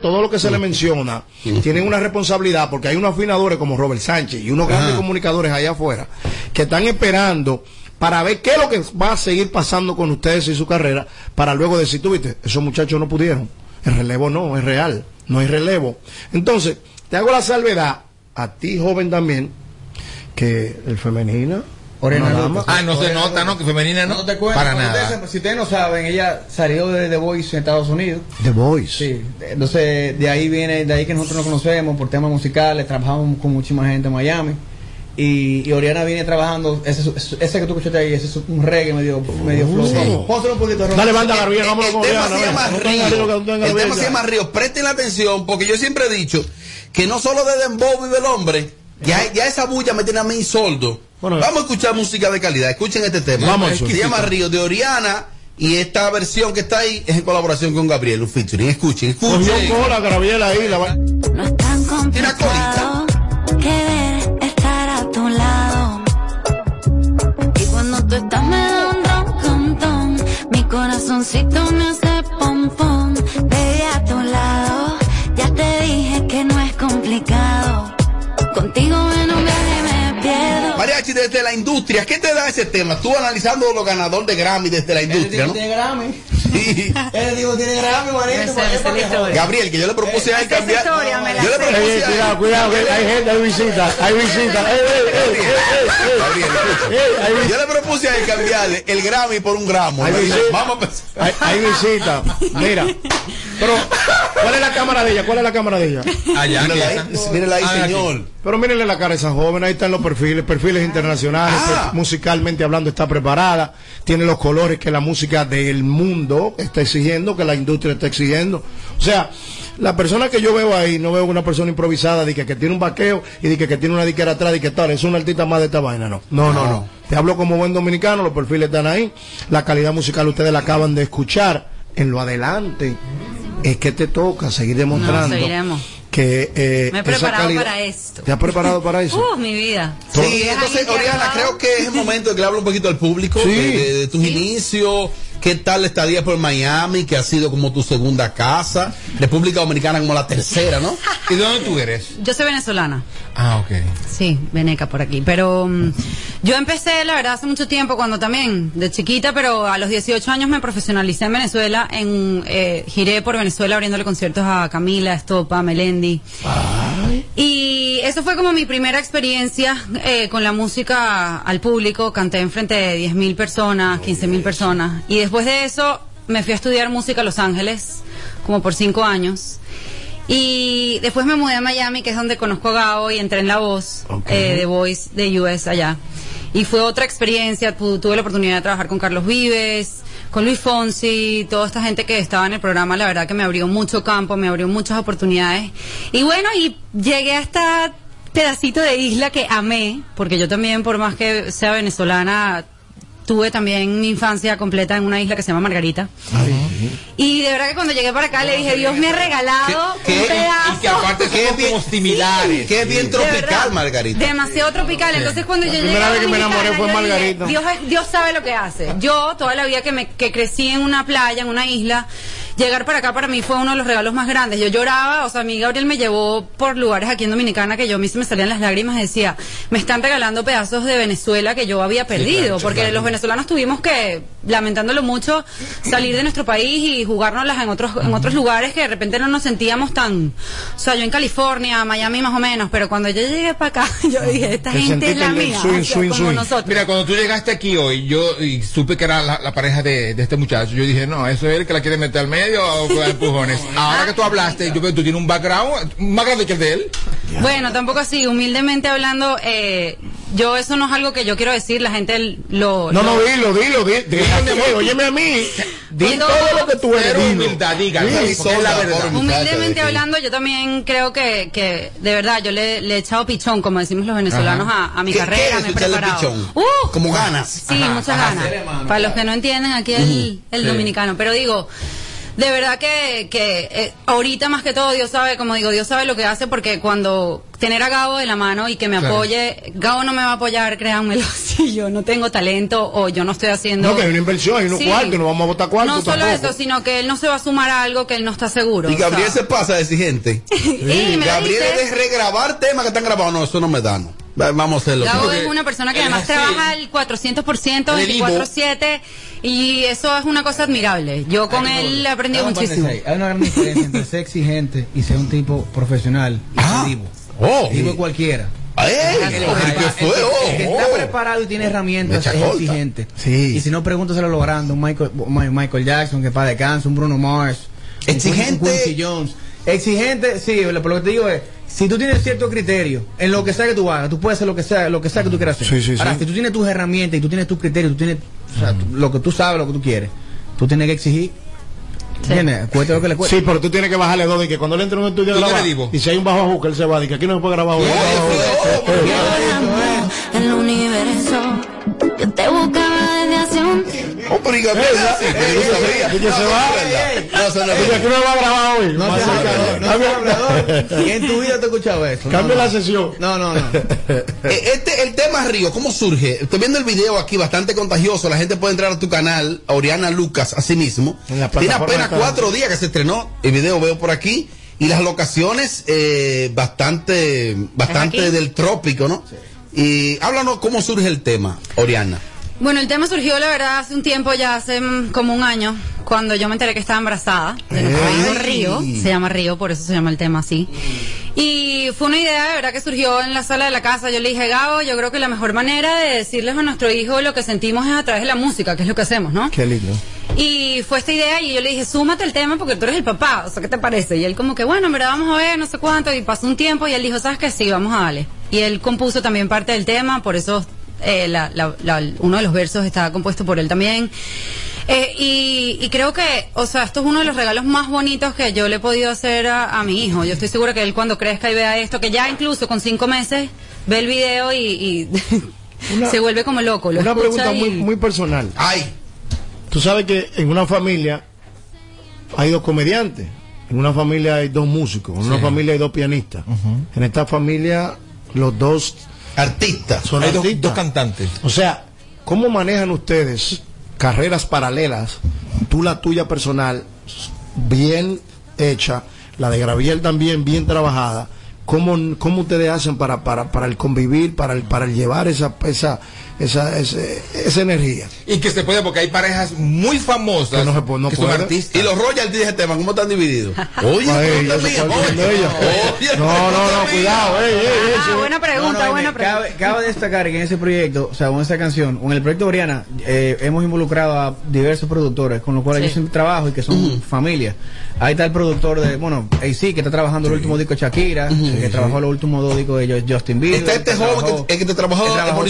todo lo que se le menciona tienen una responsabilidad porque hay unos afinadores como Robert Sánchez y unos grandes comunicadores allá afuera que están esperando para ver qué es lo que va a seguir pasando con ustedes y su carrera para luego decir, tú viste, esos muchachos no pudieron. El relevo no, es real, no hay relevo. Entonces, te hago la salvedad, a ti joven también, que el femenino Dama, Ah, no se nota, ¿no? Que femenina no. No te cuento, Para nada. ustedes- si ustedes no saben, ella salió de The Voice en Estados Unidos. The Voice. Sí, entonces de ahí viene, de ahí que nosotros nos conocemos por temas musicales, trabajamos con muchísima gente en Miami. Y, y Oriana viene trabajando, ese, ese que tú escuchaste ahí, ese es un reggae medio, medio flow. Vamos, pónselo un poquito. Dale, banda, Gabriel, El- vámonos el con tema Oriana, se ven. llama No tenga Río. no El tema se llama Río. Presten la atención, porque yo siempre he dicho que no solo de Dembow vive el hombre, ya, ya esa bulla me tiene a mí soldo. Bueno. Vamos a escuchar música de calidad. Escuchen este tema. Vamos, se llama Río de Oriana. Y esta versión que está ahí es en colaboración con Gabriel, un featuring. Escuchen, escuchen. Gabriel ahí. La... va- No es tan complicado Contigo en un viaje me pierdo. Mariachi, desde la industria, ¿qué te da ese tema? Tú analizando los ganadores de Grammy desde la industria, ¿no? tiene Grammy. Sí. Tipo tiene Grammy. Gabriel, que yo le propuse a él cambiar. historia me la Yo le propuse Ey, a él. cuidado, cuidado, que hay gente, hay visita, hay visita. Ey, ey, ey, ey, ey, Gabriel, ey, hay visita. Yo le propuse a él cambiarle el Grammy por un gramo. Hay Me dijo, visita. Vamos a pensar. Hay, hay visita. Mira. Pero, ¿cuál es la cámara de ella? ¿Cuál es la cámara de ella? Allá, Mírala ahí, mírala ahí, Ah, señor. Pero mírenle la cara a esa joven, ahí están los perfiles, perfiles internacionales, Ah. musicalmente hablando está preparada, tiene los colores que la música del mundo está exigiendo, que la industria está exigiendo. O sea, la persona que yo veo ahí, no veo una persona improvisada, de que, que tiene un vaqueo y de que, que tiene una diquera atrás, de que tal, es una artista más de esta vaina, no. No, no, no. Te hablo como buen dominicano, los perfiles están ahí, la calidad musical ustedes la acaban de escuchar, en lo adelante. Es que te toca seguir demostrando seguiremos. Que eh, Me he preparado calidad- para esto. ¿Te has preparado para eso? Uh, mi vida. Sí, entonces, Oriana, creo que es el momento de que le hable un poquito al público Sí. de, de- de tus inicios. ¿Qué tal la estadía por Miami, que ha sido como tu segunda casa? República Dominicana como la tercera, ¿no? ¿Y de dónde tú eres? Yo soy venezolana. Ah, ok. Sí, veneca por aquí. Pero mm, yo empecé, la verdad, hace mucho tiempo, cuando también, de chiquita, pero a los 18 años me profesionalicé en Venezuela. En, eh, giré por Venezuela abriéndole conciertos a Camila, Estopa, Melendi. Y eso fue como mi primera experiencia eh, con la música al público. Canté en frente de 10.000 personas, 15.000 personas. Y después de eso me fui a estudiar música a Los Ángeles, como por cinco años. Y después me mudé a Miami, que es donde conozco a Gao y entré en La Voz, eh, de Voice de US allá. Y fue otra experiencia, tu- tuve la oportunidad de trabajar con Carlos Vives, con Luis Fonsi, toda esta gente que estaba en el programa, la verdad que me abrió mucho campo, me abrió muchas oportunidades. Y bueno, y llegué a esta pedacito de isla que amé, porque yo también, por más que sea venezolana, tuve también mi infancia completa en una isla que se llama Margarita. Y de verdad que cuando llegué para acá le dije, Dios me ha regalado ¿Qué- qué- un pedazo. Y que aparte Qué somos bien- como similares. Es bien tropical, verdad, Margarita. Demasiado tropical. Entonces cuando yo llegué primera a vez que me enamoré fue dije, Margarita. Dios, Dios sabe lo que hace. Yo, toda la vida que me que crecí en una playa, en una isla, llegar para acá para mí fue uno de los regalos más grandes. Yo lloraba, o sea, a mí Gabriel me llevó por lugares aquí en Dominicana que yo a mí se me salían las lágrimas y decía, me están regalando pedazos de Venezuela que yo había perdido, porque los venezolanos tuvimos que, lamentándolo mucho, salir de nuestro país y jugárnoslas en otros en otros lugares que de repente no nos sentíamos tan, o sea, yo en California, Miami más o menos, pero cuando yo llegué para acá, yo dije, esta gente es la mía, swing, swing, como swing. nosotros. Mira, cuando tú llegaste aquí hoy, yo y supe que era la, la pareja de, de este muchacho, yo dije, no, eso es el que la quiere meter al medio empujones. Ahora que tú hablaste, yo veo que tú tienes un background más grande que el de él. Bueno, tampoco así, humildemente hablando, eh, yo eso no es algo que yo quiero decir, la gente lo... No, lo- no, dilo, dilo, dilo. Dilo, óyeme a mí. Di todo lo que tú eres. Humildad, diga, la verdad. Humildemente hablando, yo también creo que, que de verdad, yo le, le he echado pichón, como decimos los venezolanos, a, a mi ¿Qué- carrera, qué es me he echarle preparado. pichón? ¡Uh! Como ganas. Sí, Ajá, muchas ajá, ganas. Para los que no entienden aquí el, el sí. dominicano. Pero digo, de verdad que, que eh, ahorita más que todo Dios sabe, como digo, Dios sabe lo que hace porque cuando tener a Gabo de la mano y que me Claro. apoye, Gabo no me va a apoyar, créanmelo, si yo no tengo talento o yo no estoy haciendo... No, que hay una inversión, hay unos Sí. cuartos, no vamos a botar cuartos No solo tampoco. eso, sino que él no se va a sumar a algo que él no está seguro. Y o sea. Gabriel se pasa de exigente. Lo Gabriel dice. es de regrabar temas que están grabados. No, eso no me da, no. Va- Vamos a hacerlo. Gabo es una persona que además trabaja el 400%, Él es vivo. 24-7, y eso es una cosa admirable. Yo con él he aprendido muchísimo. ahí. Hay una gran diferencia entre ser exigente y ser un tipo profesional y Ah. divo. Oh. Divo cualquiera. ¡Ey! El que- Oh, el oh. está preparado y tiene herramientas Mecha es exigente. Sí. Y si no, pregúntaselo logrando un Michael, un Michael Jackson, que para descanso, un Bruno Mars. un Exigente. Quincy Jones. Exigente, sí, lo que te digo es, si tú tienes cierto criterio en lo que sea que tú hagas, tú puedes hacer lo que sea, lo que sea que tú quieras hacer. Sí, sí, sí. Ahora, si tú tienes tus herramientas y tú tienes tus criterios, tú tienes o sea, tú- lo que tú sabes, lo que tú quieres, tú tienes que exigir. ¿Entiendes? Cueste lo que le cueste. Sí, pero tú tienes que bajarle dos y que cuando él entre en un estudio a ¿Tú grabar, eres divo? y si hay un bajo ajuste, él se va, y que aquí no se puede grabar. el universo. Yo te Oh, pero y Gabriel, sí, pero yo sabía. ¿Y que se va? Que no va a grabar hoy. No no. Y en tu vida te he escuchado eso. Cambia la sesión. No, no, no. Eh, Este, el tema Río, ¿cómo surge? Estoy viendo el video aquí, bastante contagioso. La gente puede entrar a tu canal, Oriana Lucas, así mismo. Tiene apenas cuatro días que se estrenó. El video veo por aquí. Y las locaciones, eh, bastante, bastante del trópico, ¿no? Y háblanos cómo surge el tema, Oriana. Bueno, el tema surgió, la verdad, hace un tiempo, ya hace mm, como un año, cuando yo me enteré que estaba embarazada de nuestro Ay. hijo Río. Se llama Río, por eso se llama el tema así. Y fue una idea, de verdad, que surgió en la sala de la casa. Yo le dije, Gabo, yo creo que la mejor manera de decirles a nuestro hijo lo que sentimos es a través de la música, que es lo que hacemos, ¿no? Qué lindo. Y fue esta idea y yo le dije, súmate el tema porque tú eres el papá, o sea, ¿qué te parece? Y él como que, bueno, en verdad vamos a ver, no sé cuánto, y pasó un tiempo y él dijo, ¿sabes qué? Sí, vamos a darle. Y él compuso también parte del tema, por eso eh, la- la- la- uno de los versos está compuesto por él también. Eh, y, y creo que, o sea, esto es uno de los regalos más bonitos que yo le he podido hacer a, a mi hijo. Yo estoy segura que él cuando crezca y vea esto, que ya incluso con cinco meses ve el video y, y Una- se vuelve como loco. Lo Una pregunta y- muy, muy personal. Ay, Tú sabes que en una familia hay dos comediantes, en una familia hay dos músicos, en una familia hay dos pianistas. En esta familia los dos artista. son Hay dos, artistas. dos cantantes. O sea, ¿cómo manejan ustedes carreras paralelas? Tú la tuya personal, bien hecha, la de Graviel también bien trabajada. ¿Cómo, cómo ustedes hacen para, para, para el convivir, para el, para el llevar esa, esa, esa, ese- esa energía? Y que se puede, porque hay parejas muy famosas Que no se puede- no que son artistas. Y los royalties de este tema, ¿cómo están divididos? Oye, Ay, No, no, no, mía. cuidado, ey, ey, ey, Ah, buena pregunta, No, no, buena pregunta. Cabe, cabe destacar que en ese proyecto, o sea, con esa canción, con el proyecto Oriana, eh, hemos involucrado a diversos productores, con los cuales Sí. yo siempre trabajo y que son familia. Ahí está el productor de, bueno, AC, que está trabajando el último disco de Shakira, que trabajó los últimos dos discos de Jo- Justin Bieber. Está este que joven que- el que te trabajó que trabajó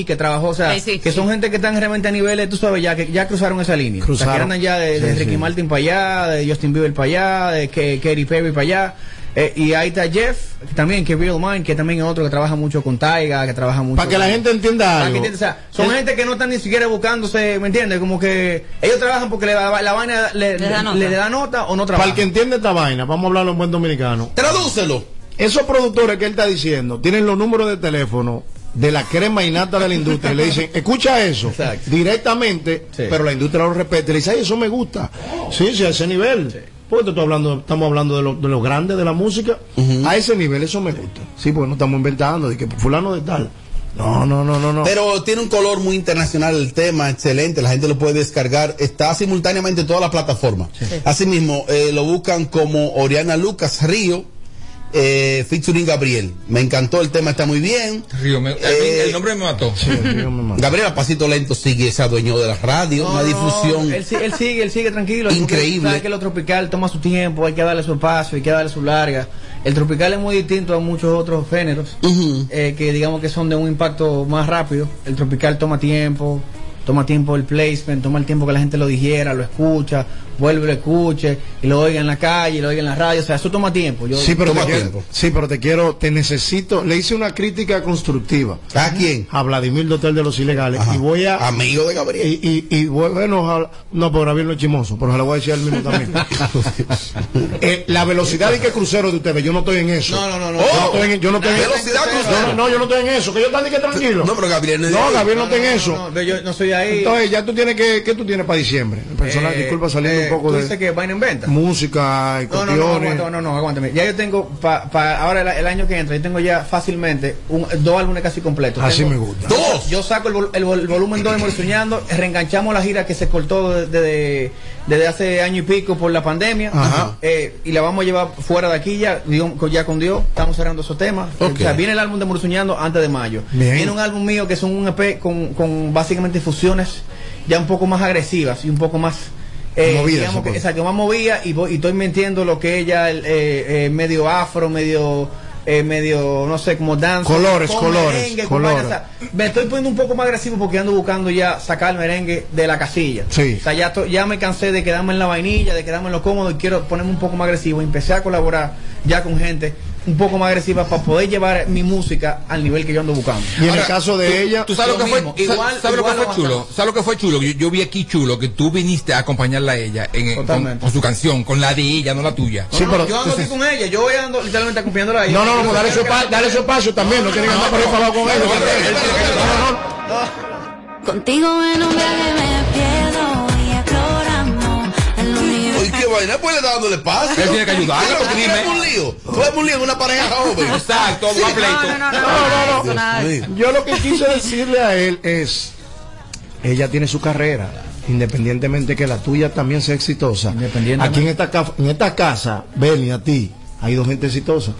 que que trabajó, o sea, Ay, sí, que sí. son gente que están realmente a niveles, tú sabes, ya que ya cruzaron esa línea. O sea, que Cruzaron. andan ya de, de Sí, Ricky sí. Martin para allá, de Justin Bieber para allá, de Ke- Katy Perry para allá. Eh, y ahí está Jeff, que también, que Real Mind, que también es otro que trabaja mucho con Taiga, que trabaja mucho. Para que la gente entienda Para que algo. entiendas, o sea, son gente que no están ni siquiera buscándose, ¿me entiendes? Como que ellos trabajan porque le, la, la vaina le, Les da le- nota. le da nota o no Para trabajan. el que entiende esta vaina, vamos a hablarlo en buen dominicano. Tradúcelo. Esos productores que él está diciendo tienen los números de teléfono de la crema y nata de la industria y le dicen, escucha eso Exacto. directamente, Sí. pero la industria lo respeta. Y le dice, ay, eso me gusta. Sí, sí, a ese nivel. Porque te estoy hablando, estamos hablando de lo, de lo grande de la música. A ese nivel, eso me gusta. Sí, porque no estamos inventando de que fulano de tal. No, no, no, no, no. Pero tiene un color muy internacional el tema, excelente, la gente lo puede descargar, está simultáneamente en todas las plataformas. Asimismo, eh, lo buscan como Oriana Lucas Río, eh, featuring Gabriel. Me encantó el tema, está muy bien. Río, me- Eh, el nombre me mató. Sí, yo me mando. Gabriel a pasito lento sigue, se adueñó de la radio, No, una no, difusión. Él, sigue, él sigue tranquilo. Increíble. sabe que lo tropical toma su tiempo, hay que darle su espacio, hay que darle su larga. El tropical es muy distinto a muchos otros géneros eh, que digamos que son de un impacto más rápido. El tropical toma tiempo, toma tiempo el placement, toma el tiempo que la gente lo digiera, lo escucha, vuelva y lo escuche, y lo oiga en la calle, y lo oiga en la radio, o sea, eso toma tiempo. Yo, Sí, pero te Toma quiero, tiempo. sí, pero te quiero, te necesito. Le hice una crítica constructiva ¿A quién? a Vladimir Dotel de los Ilegales Ajá. y voy a Amigo de Gabriel. y, y, y bueno, ojalá- no, pero Gabriel no es chimoso, pero se lo voy a decir al mismo también. Eh, la velocidad y que crucero de ustedes, yo no estoy en eso. No, no, no, no. Yo Oh, no estoy en, yo no estoy en velocidad no, crucero. no, no, yo no estoy en eso, que yo están que tranquilo. No, pero Gabriel no es de No. Gabriel no, está en No, eso. no, no, yo no soy ahí. Entonces, ya tú tienes que, ¿qué tú tienes para diciembre? Personal, Eh, disculpa saliendo eh, un poco ¿tú de dices que vaina en venta? música y No, no, no, aguanta, no, no, aguántame. Ya yo tengo, pa, pa- ahora el, el año que entra, yo tengo ya fácilmente un, dos álbumes casi completos. Así Tengo- me gusta. Dos. Yo saco el, vol- el vol- el volumen 2 de Morsoñando, reenganchamos la gira que se cortó desde, desde, desde hace año y pico por la pandemia. Ajá. Eh, y la vamos a llevar fuera de aquí ya, ya con Dios. Estamos cerrando esos temas. Ok. O sea, viene el álbum de Morsoñando antes de mayo. Bien. Viene un álbum mío que son un EP con, con básicamente fusiones ya un poco más agresivas y un poco más. Eh, Movidas, digamos que, más movida y, y estoy mintiendo lo que ella, el, eh, eh, medio afro, medio, eh, medio, no sé, como dance. Colores, con colores, merengue, con colores. vaina, o sea, me estoy poniendo un poco más agresivo porque ando buscando ya sacar el merengue de la casilla. Sí. O sea, ya, to- ya me cansé de quedarme en la vainilla, de quedarme en lo cómodo y quiero ponerme un poco más agresivo. Empecé a colaborar ya con gente un poco más agresiva para poder llevar mi música al nivel que yo ando buscando. Y en Ahora, el caso de tú- ella, ¿Tú sabes Lo lo que fue? mismo, igual- ¿Sabes lo que fue lo chulo? ¿Sabes lo que fue chulo? Yo, yo vi aquí chulo que tú viniste a acompañarla a ella en, con, su canción, con la de ella, no la tuya. Sí, No, pero- yo ando aquí con ella, yo ando literalmente acompañándola a ella. no, no, no, Yo dale su, dale su espacio también, no, tiene que andar por ahí para con ellos. No, no, no. Contigo en un viaje me pierdo qué vaina, pues le está dándole. Él tiene que ayudarla, Claro, porque tú dime. eres un lío. Tú eres un lío en una pareja joven. Exacto. No, no, no. Yo lo que quise decirle a él es, ella tiene su carrera, independientemente que la tuya también sea exitosa. Aquí en esta, en esta casa, Beni, a ti, hay dos gente exitosa.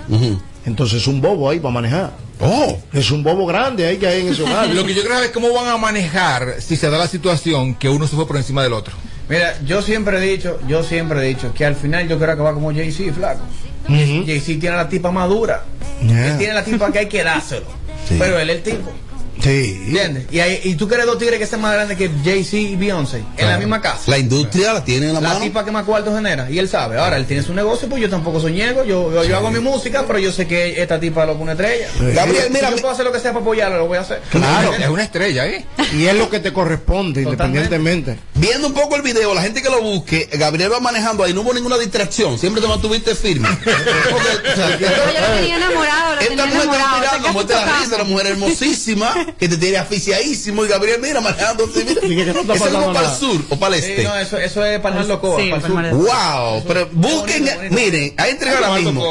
Entonces es un bobo ahí para manejar. Oh. Es un bobo grande ahí que hay en ese hogar. Lo que yo creo es cómo van a manejar si se da la situación que uno se fue por encima del otro. Mira, yo siempre he dicho, yo siempre he dicho que al final yo quiero acabar como Jay-Z, flaco. Ujú. Jay-Z tiene la tipa madura. Yeah. Él tiene la tipa que hay que dárselo. Sí. Pero él es el tipo. Sí. ¿Entiendes? Y, hay- y tú quieres dos tigres que sean más grandes que Jay-Z y Beyoncé en la misma casa. La industria la tiene en la, La mano. tipa que más cuarto genera. Y él sabe. Ahora, él tiene su negocio, pues yo tampoco soy ñego. Yo, yo, yo hago mi música, pero yo sé que esta tipa lo pone estrella. Gabriel, mira, si yo puedo hacer lo que sea para apoyarla, lo voy a hacer. Claro. Es una estrella, ¿eh? Y es lo que te corresponde, Totalmente. independientemente. Viendo un poco el video, la gente que lo busque, Gabriel va manejando ahí, no hubo ninguna distracción, siempre te mantuviste firme. Porque, o sea, No, yo lo tenía enamorado, lo tenía Esta mujer está enamorado. mirando, muerte la risa, la mujer hermosísima, que te tiene aficiadísimo, y Gabriel, mira, manejando mira. Que no Ese es como para el sur o para el Sí, este. no, eso, eso es para el Coa, Sí, para el sur. para el Wow, pero busquen, bonito, bonito. miren, ahí entrega ahora mismo.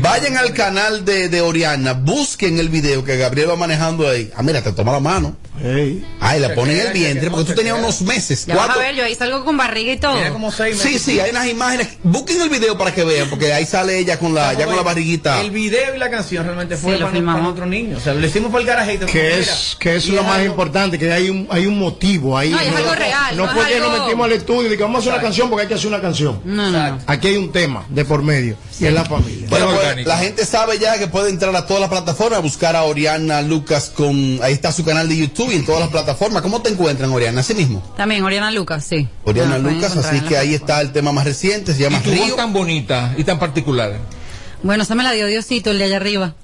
Vayan al canal de, de Oriana, busquen el video que Gabriel va manejando ahí. Ah, mira, te toma la mano. Ay, la ponen en el vientre, porque tú tenías unos meses. Ya vas a ver, yo ahí salgo con barriga y todo. Como seis meses. Sí, sí, hay unas imágenes. Busquen el video para que vean, porque ahí sale ella con la, ya con la barriguita. El video y la canción realmente fue Sí, lo para, filmamos. para otro niño. O sea, lo hicimos para el garajito. Que es, que es lo más importante, que hay un, hay un motivo ahí. No, es algo real, No no fue que nos metimos al estudio y que vamos a hacer una canción porque hay que hacer una canción. No, no. Aquí hay un tema de por medio y la familia. Bueno, Es pues, la gente sabe ya que puede entrar a todas las plataformas, buscar a Oriana Lucas con, ahí está su canal de YouTube y en todas las plataformas. ¿Cómo te encuentran, Oriana? Así mismo. También Oriana Lucas, sí. Oriana Ah, Lucas, así que ahí está el tema más reciente, se Y llama voz Río. tan bonita y tan particular. Bueno, esa me la dio Diosito, el de allá arriba.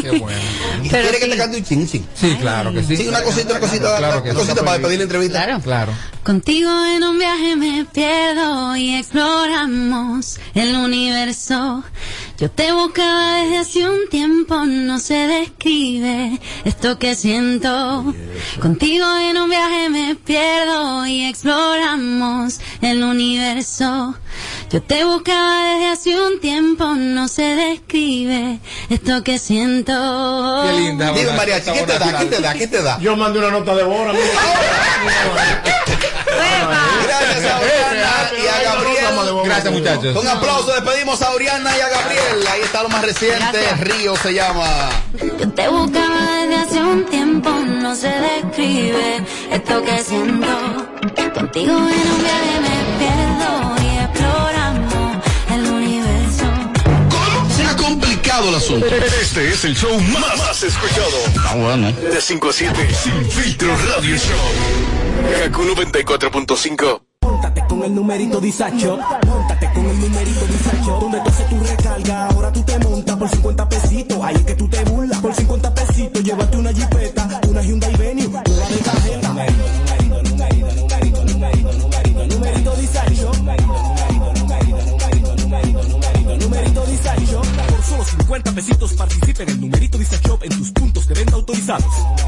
Qué bueno. ¿Y quiere que sí. te cante un ching, ching? Sí, claro que sí. Sí, una cosita, una cosita, Claro que una cosita para pedir la entrevista. Claro. Claro. Contigo en un viaje me pierdo y exploramos el universo. Yo te buscaba desde hace un tiempo, no se describe esto que siento. Contigo en un viaje me pierdo y exploramos el universo. Yo te buscaba desde hace un tiempo, no se describe esto que siento. Qué linda. Dime, bonita, Mariachi, ¿qué te da? ¿Qué te da? ¿Qué te da? Yo mandé una nota de mismo. Gracias a Oriana y a Gabriel. Gracias, muchachos. Con aplauso despedimos a Oriana y a Gabriel. Ahí está lo más reciente. Gracias. Río se llama. Yo te buscaba desde hace un tiempo, no se describe esto que siento. Contigo en un viaje me pierdo complicado el asunto. Este es el show más, más escuchado. Ah, bueno. De 5 a 7. Sin filtro radio show. Kaku 94.5. Póntate con el numerito Disacho. Móntate con el numerito Disacho. Donde tú haces tu recarga, ahora tú te montas por 50 pesitos. Ahí es que de venta autorizados.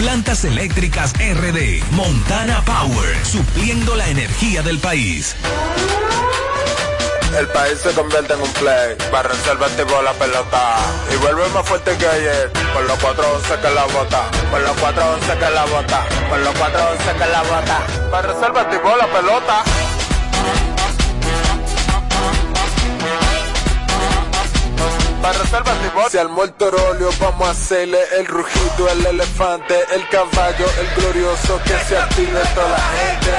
Plantas Eléctricas RD. Montana Power. Supliendo la energía del país. El país se convierte en un play. Para reservar tipo la pelota. Y vuelve más fuerte que ayer. Por los 411 que la bota. Por los 411 que la bota. Por los 411 que la bota. Para reservar tipo la pelota. Para reservar tipo. Si al muerto rolio vamos a hacerle el rugido, el elefante, el caballo, el glorioso. Que se active toda la gente.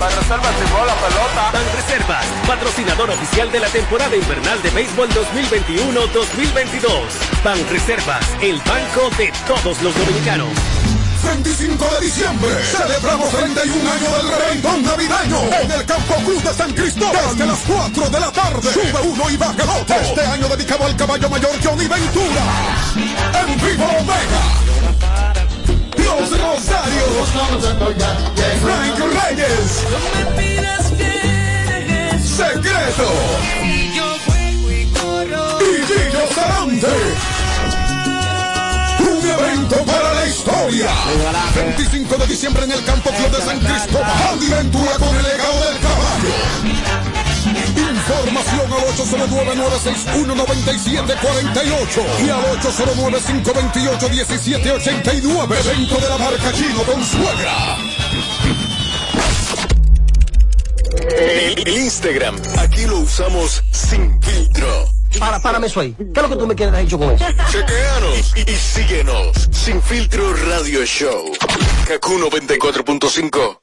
Para reservar tipo la pelota. Ban Reservas, patrocinador oficial de la temporada invernal de béisbol 2021-2022. Ban Reservas, el banco de todos los dominicanos. 25 de diciembre celebramos 31 años del reventón navideño en Cruz de San Cristóbal desde las 4 de la tarde. Sube uno y baja el otro. Este año dedicado al caballo mayor Johnny Ventura. En vivo Omega. Los Rosarios. Frank Reyes. Secreto. Y Gillo Sarante. Evento para la historia. 25 de diciembre en el Campo Club de San Cristóbal. Andy Ventura con el legado del caballo. Información al 809-961-9748 y al 809-528-1789. Evento de la marca Chino con suegra. El Instagram, aquí lo usamos sin filtro. Para, párame eso ahí. ¿Qué es lo que tú me quieres dicho con eso? Chequeanos y, y síguenos. Sin filtro radio show. Kaku 94.5.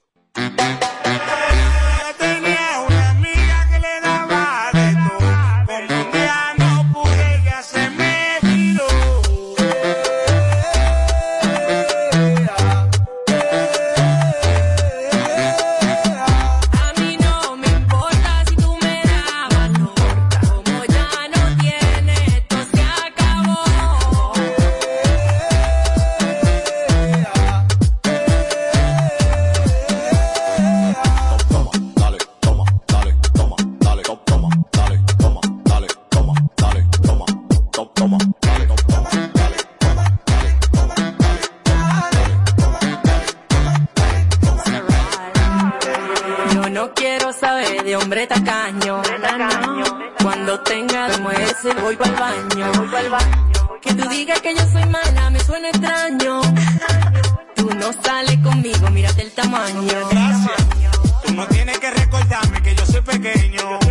yo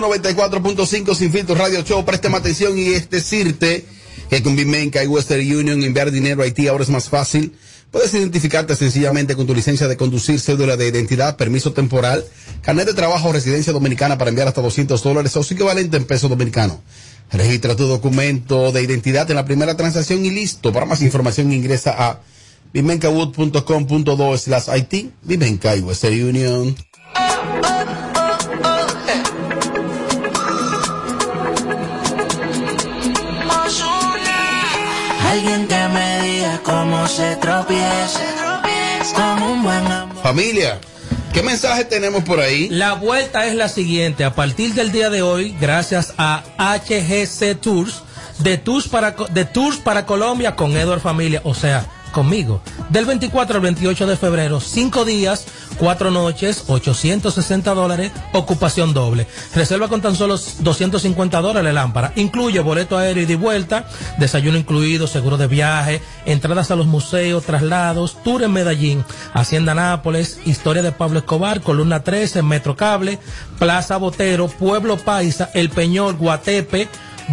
94.5 Sin Filtro Radio Show. Préstame atención y es decirte que con Bimenca y Western Union enviar dinero a Haití ahora es más fácil. Puedes identificarte sencillamente con tu licencia de conducir, cédula de identidad, permiso temporal, carnet de trabajo o residencia dominicana para enviar hasta 200 dólares o su equivalente en peso dominicano. Registra tu documento de identidad en la primera transacción y listo. Para más información ingresa a bimencawood.com.do slash IT, Bimenca y Western Union. Alguien que me diga cómo se tropieza con un buen amor. Familia, ¿qué mensaje tenemos por ahí? La vuelta es la siguiente. A partir del día de hoy, gracias a HGC Tours, de Tours para, de tours para Colombia con Edward Familia, o sea, conmigo. Del 24 al 28 de febrero, cinco días, cuatro noches, 860 dólares, ocupación doble. Reserva con tan solo 250 dólares la lámpara. Incluye boleto aéreo y de vuelta, desayuno incluido, seguro de viaje, entradas a los museos, traslados, tour en Medellín, Hacienda Nápoles, historia de Pablo Escobar, Columna 13, Metro Cable, Plaza Botero, Pueblo Paisa, El Peñol, Guatepe,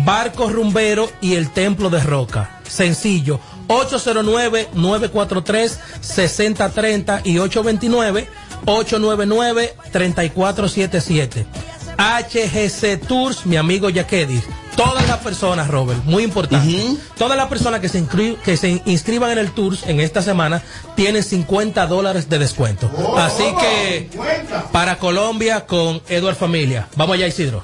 Barco Rumbero y el Templo de Roca. Sencillo, 809-943-6030 y 829-899-3477. HGC Tours, mi amigo Yaquedis. Todas las personas, Robert, muy importante. Todas las personas que se, inscri- que se inscriban en el Tours en esta semana tienen 50 dólares de descuento. Así que, para Colombia con Edward Familia. Vamos allá, Isidro.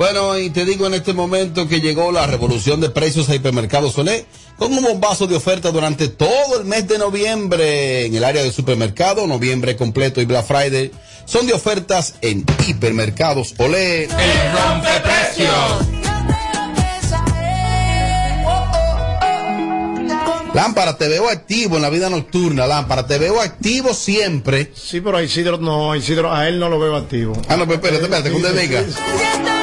Bueno, y te digo en este momento que llegó la revolución de precios a Hipermercado Solé con un bombazo de oferta durante todo el mes de noviembre en el área de supermercado, noviembre completo y Black Friday. Son de ofertas en Hipermercados Olé. El Lámpara, te veo activo en la vida nocturna, Lámpara, te veo activo siempre. Sí, pero a Isidro no, a Isidro, a él no lo veo activo. Ah, no, pues espérate, espérate, que usted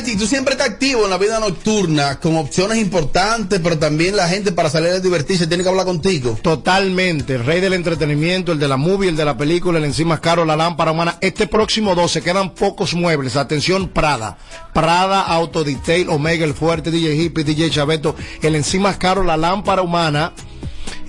Mariachi, tú siempre estás activo en la vida nocturna con opciones importantes, pero también la gente para salir a divertirse tiene que hablar contigo. Totalmente, el rey del entretenimiento, el de la movie, el de la película, el encima caro, la lámpara humana. Este próximo 12 quedan pocos muebles. Atención, Prada. Prada, Auto Detail, Omega, el fuerte, DJ Hippie, DJ Chaveto. El encima caro, la lámpara humana.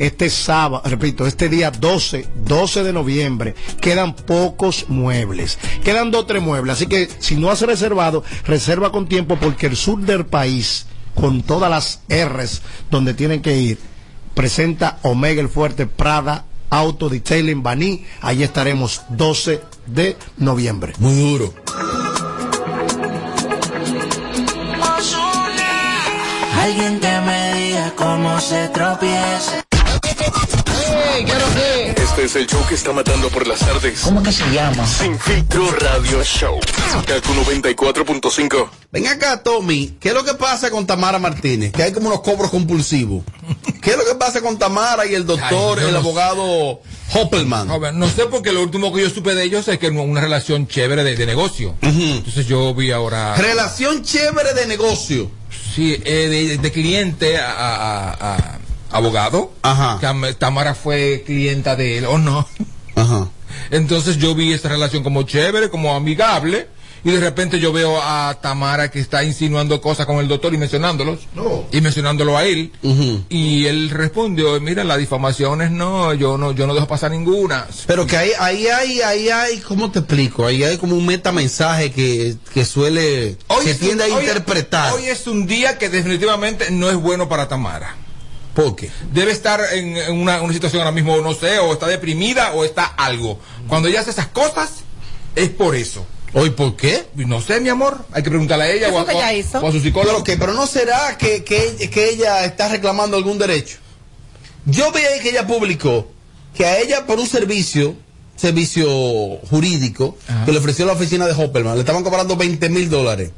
Este sábado, repito, este día 12, 12 de noviembre, quedan pocos muebles. Quedan dos o tres muebles. Así que si no has reservado, reserva con tiempo porque el sur del país, con todas las R's donde tienen que ir, presenta Omega el Fuerte Prada Auto Detailing Baní. Ahí estaremos 12 de noviembre. Muy duro. alguien que me diga cómo se tropieza. Este es el show que está matando por las tardes. ¿Cómo que se llama? Sin filtro radio show. Kaku 94.5. Ven acá, Tommy, ¿qué es lo que pasa con Tamara Martínez? Que hay como unos cobros compulsivos. ¿Qué es lo que pasa con Tamara y el doctor, Ay, el no abogado Hoppelman? Joven, no sé porque lo último que yo supe de ellos es que una una relación chévere de, de negocio. Entonces yo vi ahora. Relación chévere de negocio. Sí, eh, de, de cliente a, a- a- a abogado. Ajá. Tam- Tamara fue clienta de él, ¿o no? Ajá. Entonces yo vi esta relación como chévere, como amigable. y de repente yo veo a Tamara que está insinuando cosas con el doctor y mencionándolos y mencionándolo a él y él respondió mira las difamaciones no yo no yo no dejo pasar ninguna Pero que ahí, ahí hay, ahí hay, ¿cómo te explico? Ahí hay como un metamensaje que, que suele, se es tiende a hoy- interpretar. Hoy es un día que definitivamente no es bueno para Tamara. ¿Por qué? Debe estar en, en una, una situación ahora mismo, no sé, o está deprimida o está algo. Cuando ella hace esas cosas, es por eso. ¿Hoy por qué? No sé, mi amor. Hay que preguntarle a ella o a, o a- o a su psicólogo. Pero, que, pero no será que, que, que ella está reclamando algún derecho. Yo vi ahí que ella publicó que a ella por un servicio, servicio jurídico, que le ofreció la oficina de Hopperman, le estaban cobrando 20 mil dólares.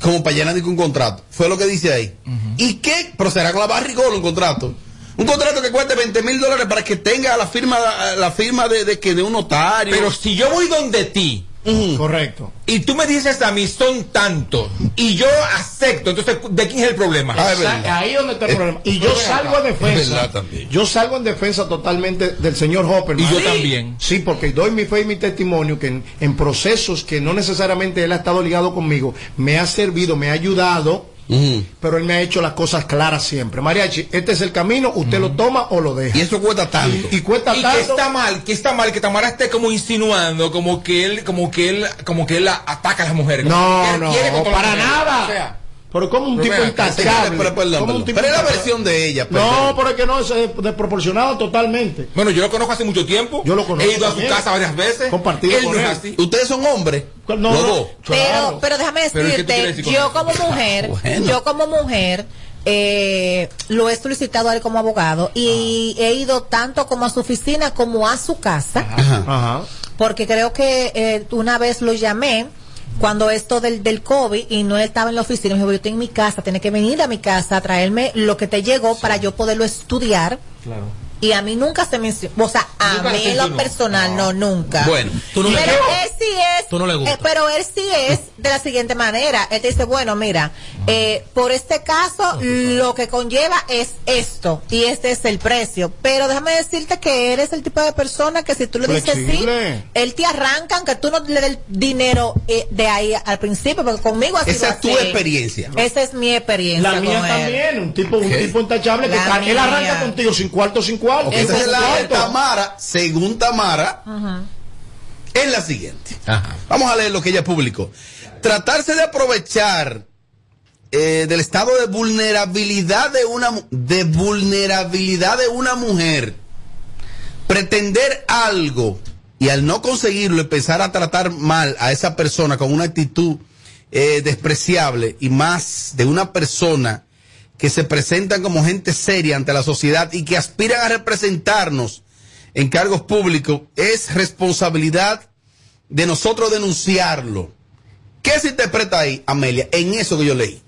Como para llenar un contrato. Fue lo que dice ahí. ¿Y qué? Pero será con la barrigol un contrato. Un contrato que cueste 20 mil dólares para que tenga la firma, la firma de, de que de un notario. Pero si yo voy donde ti, correcto, y tú me dices a mí son tantos, y yo acepto, entonces, ¿de quién es el problema? Esa- ahí donde está el problema. Y yo salgo en defensa. Yo salgo en defensa totalmente del señor Hopper. Y yo también. Sí, porque doy mi fe y mi testimonio que en, en procesos que no necesariamente él ha estado ligado conmigo, me ha servido, me ha ayudado. Pero él me ha hecho las cosas claras siempre. Mariachi, este es el camino, usted lo toma o lo deja. Y eso cuesta tanto. Y, y cuesta y tanto. que está mal, que está mal que Tamara esté como insinuando, como que él, como que él, como que él ataca a las mujeres. No, no, para nada. O sea, Pero como un Pero tipo intachable. pero, perdón, Como un perdón. tipo Pero es la versión de ella, No, perdón. pero es que no, es eh, desproporcionado totalmente. Bueno, yo lo conozco hace mucho tiempo. Yo lo conozco He ido a su casa varias veces. Compartido él con no es así. ¿Ustedes son hombres? No, no. Pero, pero déjame Pero, ¿y qué tú quieres decirte, decir yo eso? como mujer, Bueno. yo como mujer, eh, lo he solicitado a él como abogado y he ido tanto como a su oficina como a su casa, Ajá. porque creo que eh, una vez lo llamé cuando esto del, del COVID y no estaba en la oficina, me dijo, yo estoy en mi casa, tiene que venir a mi casa a traerme lo que te llegó para yo poderlo estudiar. Claro. Y a mí nunca se me... O sea, a Nunca mí lo personal, no, nunca. Bueno, tú no le pero gustas. él sí es... Tú no le gusta. eh, pero él sí es de la siguiente manera. Él te dice, bueno, mira, eh, por este caso lo que conlleva es esto y este es el precio. Pero déjame decirte que eres el tipo de persona que si tú le dices sí, Flexible. él te arranca aunque tú no le des el dinero eh, de ahí al principio, porque conmigo ha sido Esa es tu así. experiencia. Esa es mi experiencia. La mía con él. también, un tipo, un ¿Qué? tipo intachable que él arranca contigo sin cuarto, sin cuarto. Sin entonces la de. Tamara, según Tamara, Ajá. es la siguiente. Vamos a leer lo que ella publicó. Tratarse de aprovechar eh, del estado de vulnerabilidad de una de vulnerabilidad de una mujer, pretender algo y al no conseguirlo empezar a tratar mal a esa persona con una actitud eh, despreciable y más de una persona que se presentan como gente seria ante la sociedad y que aspiran a representarnos en cargos públicos, es responsabilidad de nosotros denunciarlo. ¿Qué se interpreta ahí, Amelia, en eso que yo leí?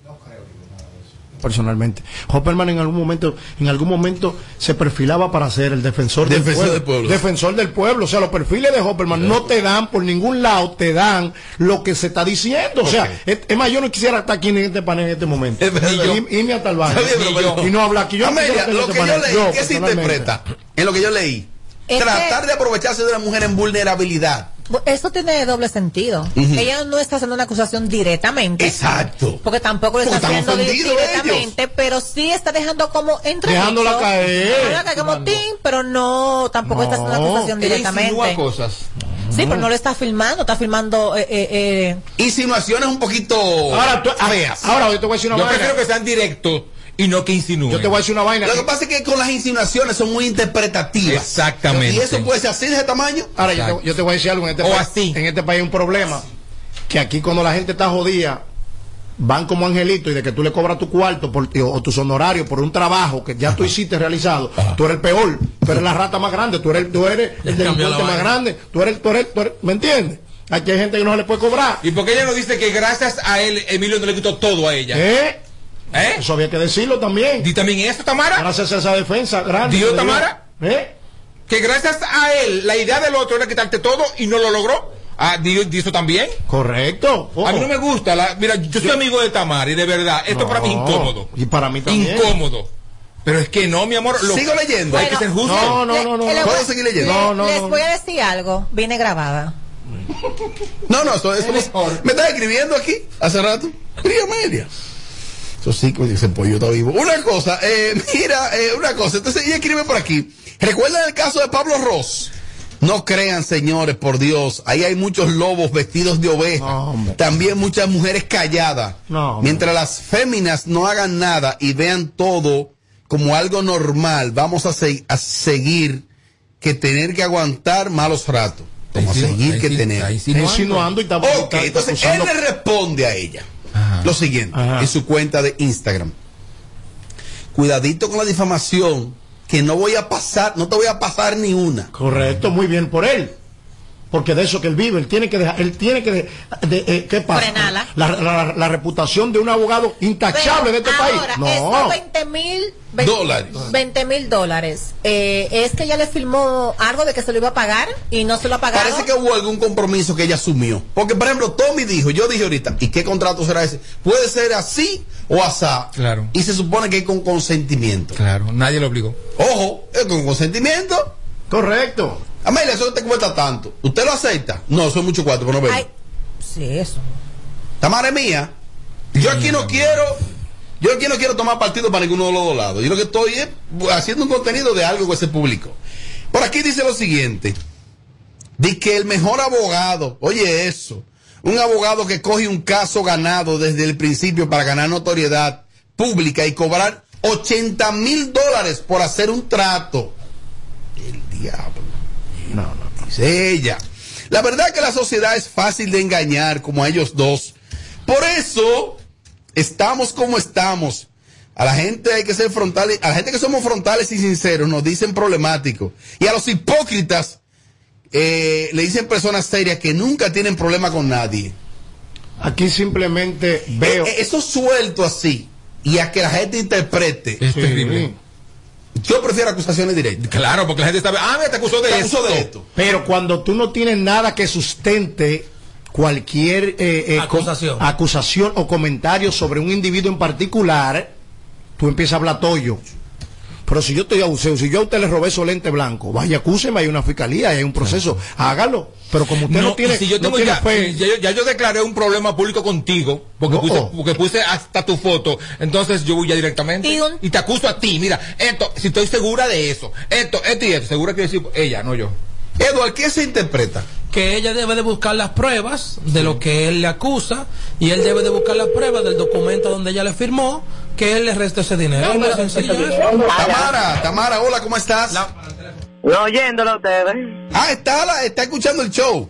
Personalmente. Hopperman en algún momento, en algún momento se perfilaba para ser el defensor, Defensor del, pueblo, del pueblo. Defensor del pueblo. O sea, los perfiles de Hopperman no te dan por ningún lado, te dan lo que se está diciendo. O sea, es, es más, yo no quisiera estar aquí en este panel en este momento. Es verdad. Y- Irme hasta el baño. Y no hablar aquí. Yo no Amelia, en lo este que yo panel. leí, Yo, ¿qué se interpreta? En lo que yo leí. Tratar de aprovecharse de una mujer en vulnerabilidad. Eso tiene doble sentido. Ella no está haciendo una acusación directamente. Exacto. Porque tampoco lo está Porque haciendo directamente, pero sí está dejando como entre Dejándola caer. Dejándola caer como tin, pero no, tampoco está haciendo una acusación Ella directamente. cosas. Sí, pero no lo está filmando, está filmando eh, eh, eh, Insinuaciones un poquito Ahora, tú- ah, feas. ahora yo te voy a decir una Yo prefiero que sean directos y no que insinúen. Yo te voy a decir una vaina. Lo que pasa es que con las insinuaciones son muy interpretativas. Exactamente. Y eso puede ser así de ese tamaño. Ahora, yo te, yo te voy a decir algo. En este, O país, así. en este país hay un problema. Que aquí cuando la gente está jodida, van como angelito y de que tú le cobras tu cuarto por, o, o tus honorarios por un trabajo que ya tú hiciste realizado, tú eres el peor, tú eres la rata más grande, tú eres, tú eres el delincuente más grande, tú eres, tú eres, tú eres- ¿me entiendes? Aquí hay gente que no se le puede cobrar. ¿Y por qué ella no dice que gracias a él, Emilio no le quitó todo a ella? ¿Eh? ¿Eh? Eso había que decirlo también. ¿Di también eso, Tamara? Gracias a esa defensa grande. ¿Dio. Tamara? ¿Eh? Que gracias a él, la idea del otro era quitarte todo y no lo logró. Ah, ¿di, di eso también? Correcto. A mí no me gusta. La, mira, yo soy amigo de Tamara y de verdad, esto para mí es No. incómodo. Y para mí también. Incómodo. Pero es que no, mi amor. lo- Sigo leyendo. Hay que ser justo. No, no, no, no. le- ¿Puedo seguir leyendo? le- No, no, les no. voy a decir algo, viene grabada. No, no, eso, eso me está escribiendo aquí hace rato. Cría media. Eso sí, que ese pollo está vivo. Una cosa, eh, mira, eh, una cosa. Entonces ella escribe por aquí. ¿Recuerdan el caso de Pablo Ross? No crean, señores, por Dios. Ahí hay muchos lobos vestidos de oveja. También muchas mujeres calladas. No, Mientras las féminas no hagan nada y vean todo como algo normal, vamos a, se- a seguir que tener que aguantar malos ratos. Como a seguir ahí que sí, tener. ahí sí no insinuando y está- Ok, entonces él le responde a ella lo siguiente en su cuenta de Instagram. Cuidadito con la difamación, que no voy a pasar, no te voy a pasar ni una. Correcto, muy bien por él. Porque de eso que él vive, él tiene que dejar, él tiene que, de- de- eh, ¿qué pasa? Frenala. La, la- la reputación de un abogado intachable de este Ahora, país. esos No. 20 mil Dólares. 20 mil dólares. Eh, es que ella le firmó algo de que se lo iba a pagar y no se lo ha pagado. Parece que hubo algún compromiso que ella asumió. Porque, por ejemplo, Tommy dijo, yo dije ahorita, ¿y qué contrato será ese? Puede ser así o asá. Claro. Y se supone que hay con consentimiento. Claro, nadie lo obligó. Ojo, es con consentimiento. Correcto. Amelia, eso no te cuesta tanto. ¿Usted lo acepta? No, es mucho cuarto, pero no veo. Ay, sí, eso. Tamara es mía. Yo aquí no quiero, yo aquí no quiero tomar partido para ninguno de los dos lados. Yo lo que estoy es haciendo un contenido de algo que se publicó. Por aquí dice lo siguiente. Dice que el mejor abogado, oye eso, un abogado que coge un caso ganado desde el principio para ganar notoriedad pública y cobrar 80 mil dólares por hacer un trato. El diablo. No, no. Dice ella. La verdad que la sociedad es fácil de engañar como a ellos dos. Por eso estamos como estamos. A la gente hay que ser frontales, a la gente que somos frontales y sinceros nos dicen problemáticos. Y a los hipócritas eh, le dicen personas serias que nunca tienen problema con nadie. Aquí simplemente veo. Eh, eh, eso suelto así y a que la gente interprete. Es terrible. Yo prefiero acusaciones directas. Claro, porque la gente sabe, ah, me te acusó de Te esto. acusó de esto. Pero cuando tú no tienes nada que sustente cualquier eh, eh, Acusación. acusación o comentario sobre un individuo en particular, tú empiezas a hablar toyo. Pero si yo estoy abusado, si yo a usted le robé esos lentes blancos, vaya, acúseme, hay una fiscalía, hay un proceso, hágalo. Pero como usted no, No, tiene, si yo no tengo tiene ya, fe, ya, ya yo declaré un problema público contigo, porque, No. puse, porque puse hasta tu foto, entonces yo voy ya directamente Y y, te acuso a ti, mira, esto, si estoy segura de eso, esto, esto y esto, segura que decir ella, no yo. Eduard, ¿qué se interpreta? que ella debe de buscar las pruebas de lo que él le acusa y él debe de buscar las pruebas del documento donde ella le firmó que él le reste ese dinero. Es sencillo eso. Tamara, Tamara, hola, ¿cómo estás? No oyéndolo ustedes. Ah, está, la- está escuchando el show.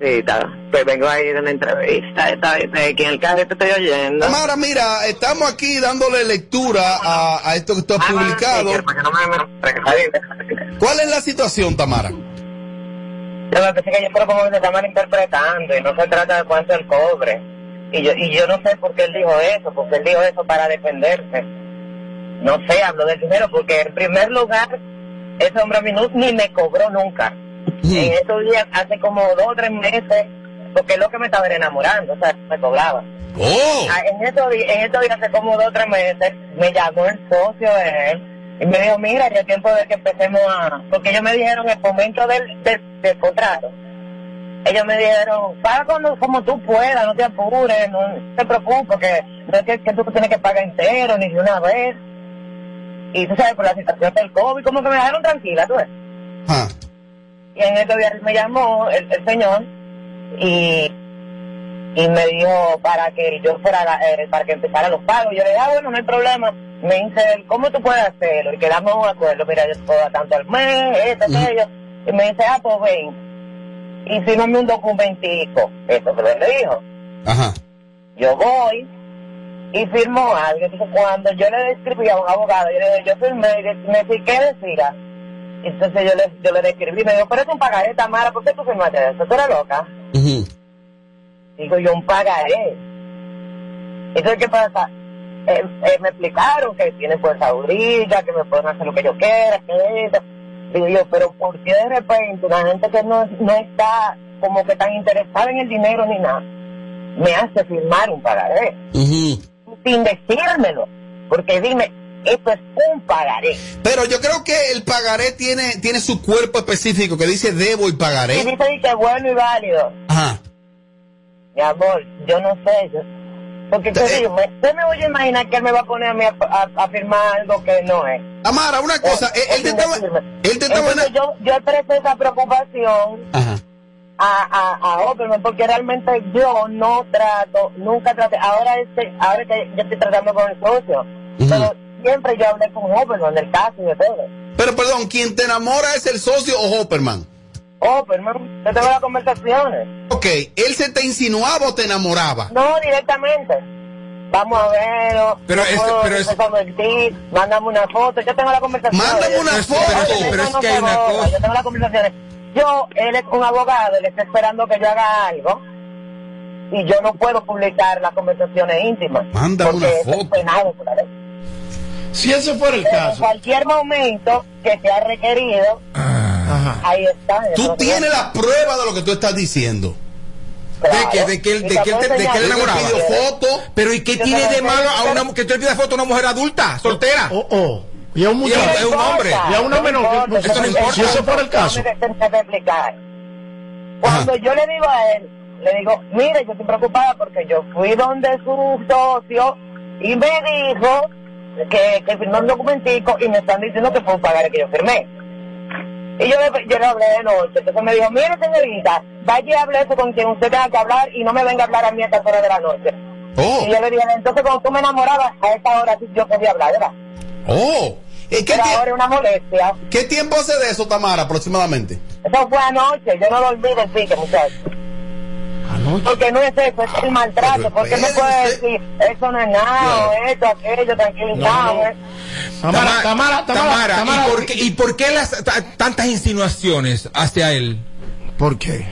Sí. Pues vengo ahí de una entrevista. Esta vez aquí en el carro te estoy oyendo. Tamara, mira, estamos aquí dándole lectura a, a esto que tú has publicado. ¿Cuál es la situación, Tamara? Yo lo que que yo creo como se está malinterpretando y no se trata de cuánto él cobre. Y yo, y yo no sé por qué él dijo eso, porque él dijo eso para defenderse. No sé, hablo del dinero, porque en primer lugar, ese hombre a mí no- ni me cobró nunca. En estos días, hace como dos o tres meses, porque es lo que me estaba enamorando, o sea, me cobraba. ¡Oh! Ah, En estos, días, en estos días, hace como dos o tres meses, me llamó el socio de él y me dijo, mira, ya es tiempo de que empecemos a... Porque ellos me dijeron el momento del, del, del contrato. Ellos me dijeron, paga cuando, como tú puedas, no te apures, no te preocupes, que no es que, que tú tienes que pagar entero ni de una vez. Y tú sabes, por la situación del COVID, como que me dejaron tranquila, tú ves. Ah. Y en estos días me llamó el, el señor y, y me dijo para que yo fuera, la- eh, para que empezara los pagos. Yo le dije, ah, bueno, no hay problema. Me dice, ¿cómo tú puedes hacerlo? Y quedamos un acuerdo, mira, yo puedo tanto al mes, esto, aquello. Y me dice, ah, pues ven. Y fírmame un documentico. Eso que le dijo. Ajá. Yo voy y firmo algo. Entonces, cuando yo le describí a un abogado, yo le dije, yo firmé y me ¿qué decía? Entonces yo le, yo le describí, me dijo, pero es un pagaré, Tamara, ¿por qué tú firmaste eso? ¿Tú eres loca? Digo yo, un pagaré. Entonces, ¿qué pasa? Eh, eh, me explicaron que tiene fuerza jurídica, que me pueden hacer lo que yo quiera, que esto. Digo yo, pero ¿por qué de repente la gente que no, no está como que tan interesada en el dinero ni nada, me hace firmar un pagaré? sin decírmelo. Porque dime, Esto es un pagaré. Pero yo creo que el pagaré tiene, tiene su cuerpo específico que dice debo y Y pagaré. dice que es bueno y válido. Ajá. Mi amor, yo no sé. Yo, porque te digo, me- usted me voy a imaginar que él me va a poner a, mí a, a- a firmar algo que no es. Amara, una cosa, él, él te estaba, él te estaba Entonces yo, yo expresé esa preocupación Ajá. a, a, a Opperman porque realmente yo no trato, nunca traté, ahora este, ahora que yo estoy tratando con el socio, pero siempre yo hablé con Opperman del caso y de todo. Pero perdón, quien te enamora es el socio o Hopperman. Opperman, yo tengo las conversaciones. Ok, él se te insinuaba o te enamoraba. No, directamente. Vamos a verlo. Pero es- puedo pero es- convertir, mándame una foto. Yo tengo la conversación. Mándame una Yo- foto. Pero- es que hay una cosa. Yo tengo las conversaciones. Yo, él es un abogado, él está esperando que yo haga algo. Y yo no puedo publicar las conversaciones íntimas. Mándame porque una foto. penado por la ley. Si ese fuera el Pero en caso. cualquier momento que sea requerido, ahí está. Tú tienes la prueba de lo que tú estás diciendo. De que, de que él, de que él, te- de que él enamoraba. Pidió foto. Pero ¿y qué Yo tiene de malo a una que tú le pidas foto a una mujer adulta, soltera? Oh, oh. Y a un Y a un- muchacho. es un hombre. Y a una menor. eso no importa. Si ese fuera el caso. Cuando yo le digo a él, le digo, mire, yo estoy preocupada porque yo fui donde su socio y me dijo que, que firmó un documentico y me están diciendo que fue un pagaré que yo firmé. Y yo le, yo le hablé de noche, entonces me dijo, mire señorita, vaya y hable eso con quien usted tenga que hablar y no me venga a hablar a mí a estas horas de la noche. Oh, Y yo le dije, entonces cuando tú me enamorabas, a esta hora sí yo podía hablar, ¿verdad? oh. ¿Y ¿Qué, Pero ahora es una molestia. ¿Qué tiempo hace de eso, Tamara, aproximadamente? Eso fue anoche, yo no dormí del pique, muchachos. Porque no es eso, es el maltrato. Porque espérese. puede decir, eso no es nada, o esto, aquello, tranquilizado. No, no. eh. Tamara, Tamara, Tamara, Tamara. ¿y, por qué, ¿y por qué las ta- tantas insinuaciones hacia él? ¿Por qué?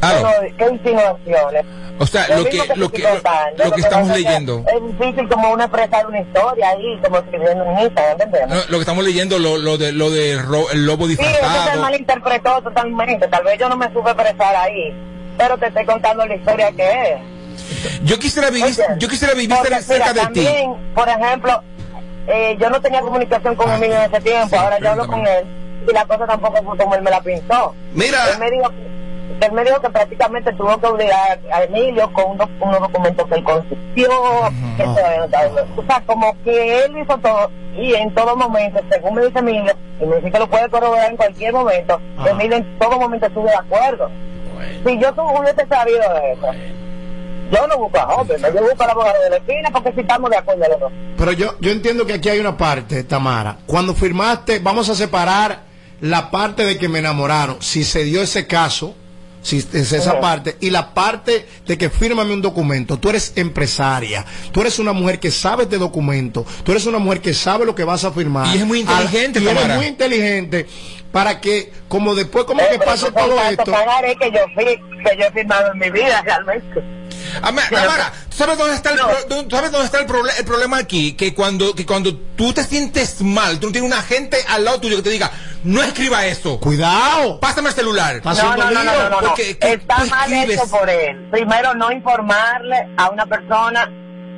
Pero, ¿Qué insinuaciones? O sea, lo que, mismo lo que, lo, lo que pasa estamos es que leyendo. Es difícil como uno expresar una historia ahí, como escribiendo en Instagram, ¿entendés? No, lo que estamos leyendo, lo, lo de lo de ro- el lobo Sí, eso se disfrazado. malinterpretó totalmente. Tal vez yo no me supe expresar ahí, pero te estoy contando la historia que es. Yo quisiera vivir, Oye, yo quisiera vivir porque, cerca mira, de ti. también, por ejemplo, eh, yo no tenía comunicación con Emilio en ese tiempo, ahora yo hablo con él y la cosa tampoco fue como él me la pintó. Mira. Él me dijo, él me dijo que prácticamente tuvo que obligar a Emilio con unos, unos documentos que él consistió, que no O sea, como que él hizo todo y en todo momento, según me dice Emilio, y me dice que lo puede corroborar en cualquier momento, Emilio en todo momento estuvo de acuerdo. Si yo hubiese sabido de eso, yo no busco a Hopper, yo busco al abogado de la esquina porque si estamos de acuerdo los dos. Pero yo, yo entiendo que aquí hay una parte, Tamara. Cuando firmaste, vamos a separar la parte de que me enamoraron. Si se dio ese caso, si es esa parte, y la parte de que fírmame un documento. Tú eres empresaria, tú eres una mujer que sabe de documento, tú eres una mujer que sabe lo que vas a firmar. Y es muy inteligente, Al- y eres muy inteligente para que, como después, como Eh, que pase son todo esto. que yo, fui- que yo he firmado en mi vida realmente. Ama- ¿tú sabes dónde está el, No. pro- tú sabes dónde está el, proble- el problema aquí? Que cuando, que cuando tú te sientes mal, tú no tienes una gente al lado tuyo que te diga, no escriba eso. Cuidado. Pásame el celular. Está No, no, no, no, no, no, no. Porque, ¿qué Está mal escribes? hecho por él. Primero, no informarle a una persona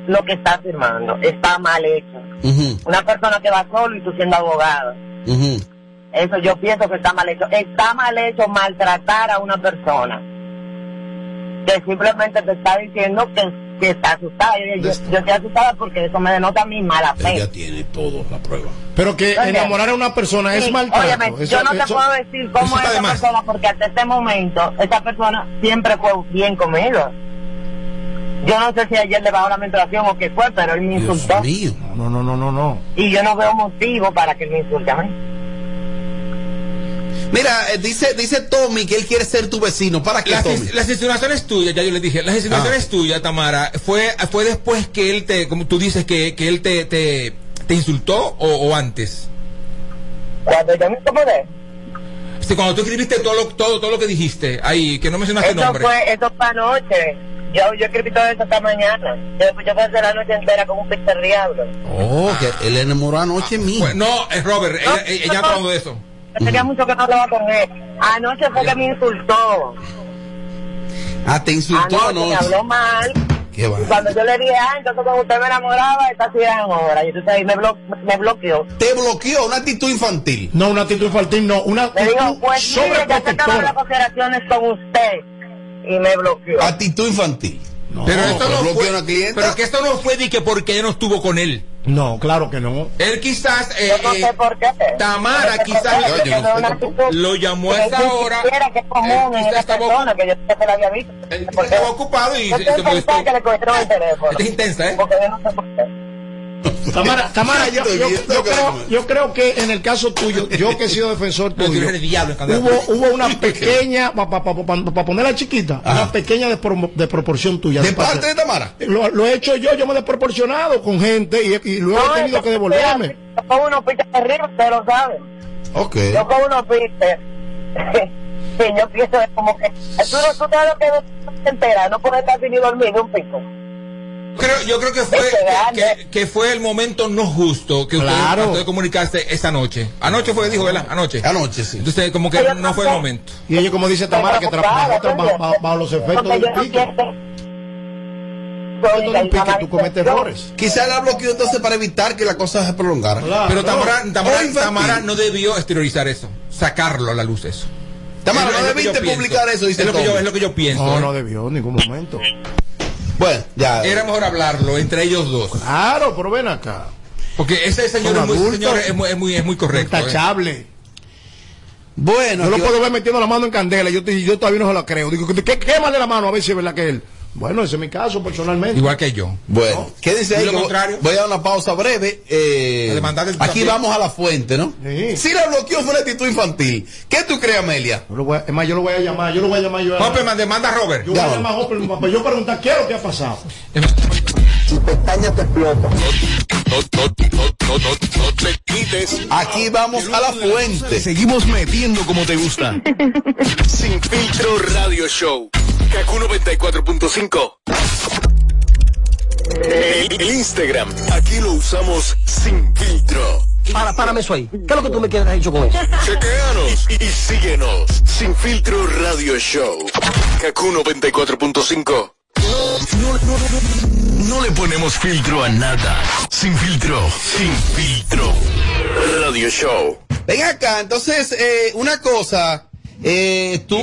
lo que está firmando. Está mal hecho. Una persona que va solo y tú siendo abogado. Eso yo pienso que está mal hecho. Está mal hecho maltratar a una persona que simplemente te está diciendo que, que está asustada. Yo, yo, yo estoy asustada porque eso me denota mi mala fe. Ella tiene todo, la prueba. Pero que enamorar a una persona es Sí, maltrato. óyeme, Eso- yo no te eso- puedo decir cómo es esa más. persona porque hasta este momento esa persona siempre fue bien conmigo. Yo no sé si ayer le bajó la menstruación o qué fue, pero él me Dios insultó. mío. No, no, no, no, no. Y yo no veo motivo para que él me insulte a mí. Mira, eh, dice, dice Tommy que él quiere ser tu vecino. ¿Para qué, Las, Tommy? las insinuaciones tuyas, ya yo les dije, las insinuaciones tuyas, Tamara, fue, fue después que él te, como tú dices, que, que él te, te, te insultó o, o antes. Cuando yo me incomodé, Sí, cuando tú escribiste todo lo, todo, todo lo que dijiste ahí, que no mencionaste eso nombre. fue, eso fue anoche. Yo, yo escribí todo eso esta mañana. Yo, yo pasé la noche entera con un pizzer diablo. Oh, que él enamoró anoche mí. Fue- no, es Robert, No, ella, ella no. está hablando de eso. Yo tenía mucho que no hablaba con él. Anoche fue que me insultó. Ah, te insultó Anoche me habló mal Qué. Y cuando yo le dije, ah, entonces cuando usted me enamoraba, esta sí eran horas. Y entonces ahí me, blo me bloqueó. Te bloqueó una actitud infantil. No, una actitud infantil, no, una actitud pues mire, ya se acabaron las consideraciones con usted. Y me bloqueó. Actitud infantil. Pero esto no fue, a una clienta. pero que esto no fue de que porque ella no estuvo con él. No, claro que no. Él quizás, eh, Yo no eh, sé por qué. Tamara quizás no lo llamó a esa hora. que común Él quizás estaba- persona que yo siempre la había visto. Porque estaba ocupado y yo se- estoy se molestó. pensando que le cogieron el teléfono. Esta es intensa, ¿eh? Porque yo no sé por qué. Tamara, Tamara yo, creo, yo creo que en el caso tuyo, yo que he sido defensor tuyo, hubo, hubo una pequeña, para ponerla chiquita, una pequeña despro- desproporción tuya. ¿De parte de Tamara? Lo, lo he hecho yo, yo me he desproporcionado con gente y, y luego No, he tenido que devolverme. Yo con unos pistes terribles, usted lo sabe. Ok. Yo con unos pistes. Sí, yo pienso es como que. Tú no tú sabes lo que no te enteras, no puedes estar sin ni dormir de un pico. Creo, yo creo que fue Ese que, fue el momento no justo que usted Claro. trató de comunicarse esa noche. Anoche fue, dijo, ¿verdad? Anoche. Anoche, sí. Entonces, como que no fue el momento. Y ella, como dice Tamara, que trabajó bajo, bajo- bajo los efectos del no del pico, tú cometes errores. Quizá la bloqueó entonces para evitar que la cosa se prolongara. Claro. Pero Tamara, Tamara. Tamara no debió exteriorizar eso, sacarlo a la luz eso. Tamara, no debiste pienso. publicar eso, dice es lo, que yo, es lo que yo pienso. No, ¿eh? no debió en ningún momento. Bueno, ya. Era mejor hablarlo entre ellos dos. Claro, pero ven acá. Porque ese señor, es muy, ese adultos. señor es muy, es muy, es muy correcto. ¿eh? Intachable. Bueno, Yo lo puedo ver metiendo la mano en candela. Yo, yo todavía no se la creo. Digo, ¿qué, quémale la mano a ver si es verdad que él. Bueno, ese es mi caso personalmente. Igual que yo. Bueno, quédense ahí. Y lo que voy- contrario. Voy a dar una pausa breve. eh, aquí vamos a la fuente, ¿no? Sí. Si la bloqueó fue una actitud infantil. ¿Qué tú crees, Amelia? Yo lo voy a- es más, yo lo voy a llamar. Yo lo voy a llamar. Yo, a- Hopperman demanda a Robert. yo voy a llamar a Hopperman para yo preguntar qué es lo que ha pasado. No, no, no, no, no, no te quites. Aquí vamos a la fuente. Seguimos metiendo como te gusta. Sin filtro radio show. Kaku 94.5. El, el Instagram. Aquí lo usamos sin filtro. Para, párame eso ahí. ¿Qué es lo que tú me quieres hecho con eso? Chequeanos y, y síguenos. Sin filtro radio show. Kaku 94.5. No, no, no, no le ponemos filtro a nada. Sin filtro. Sin filtro. Radio show. Ven acá, entonces, eh, una cosa. Eh, estuvo.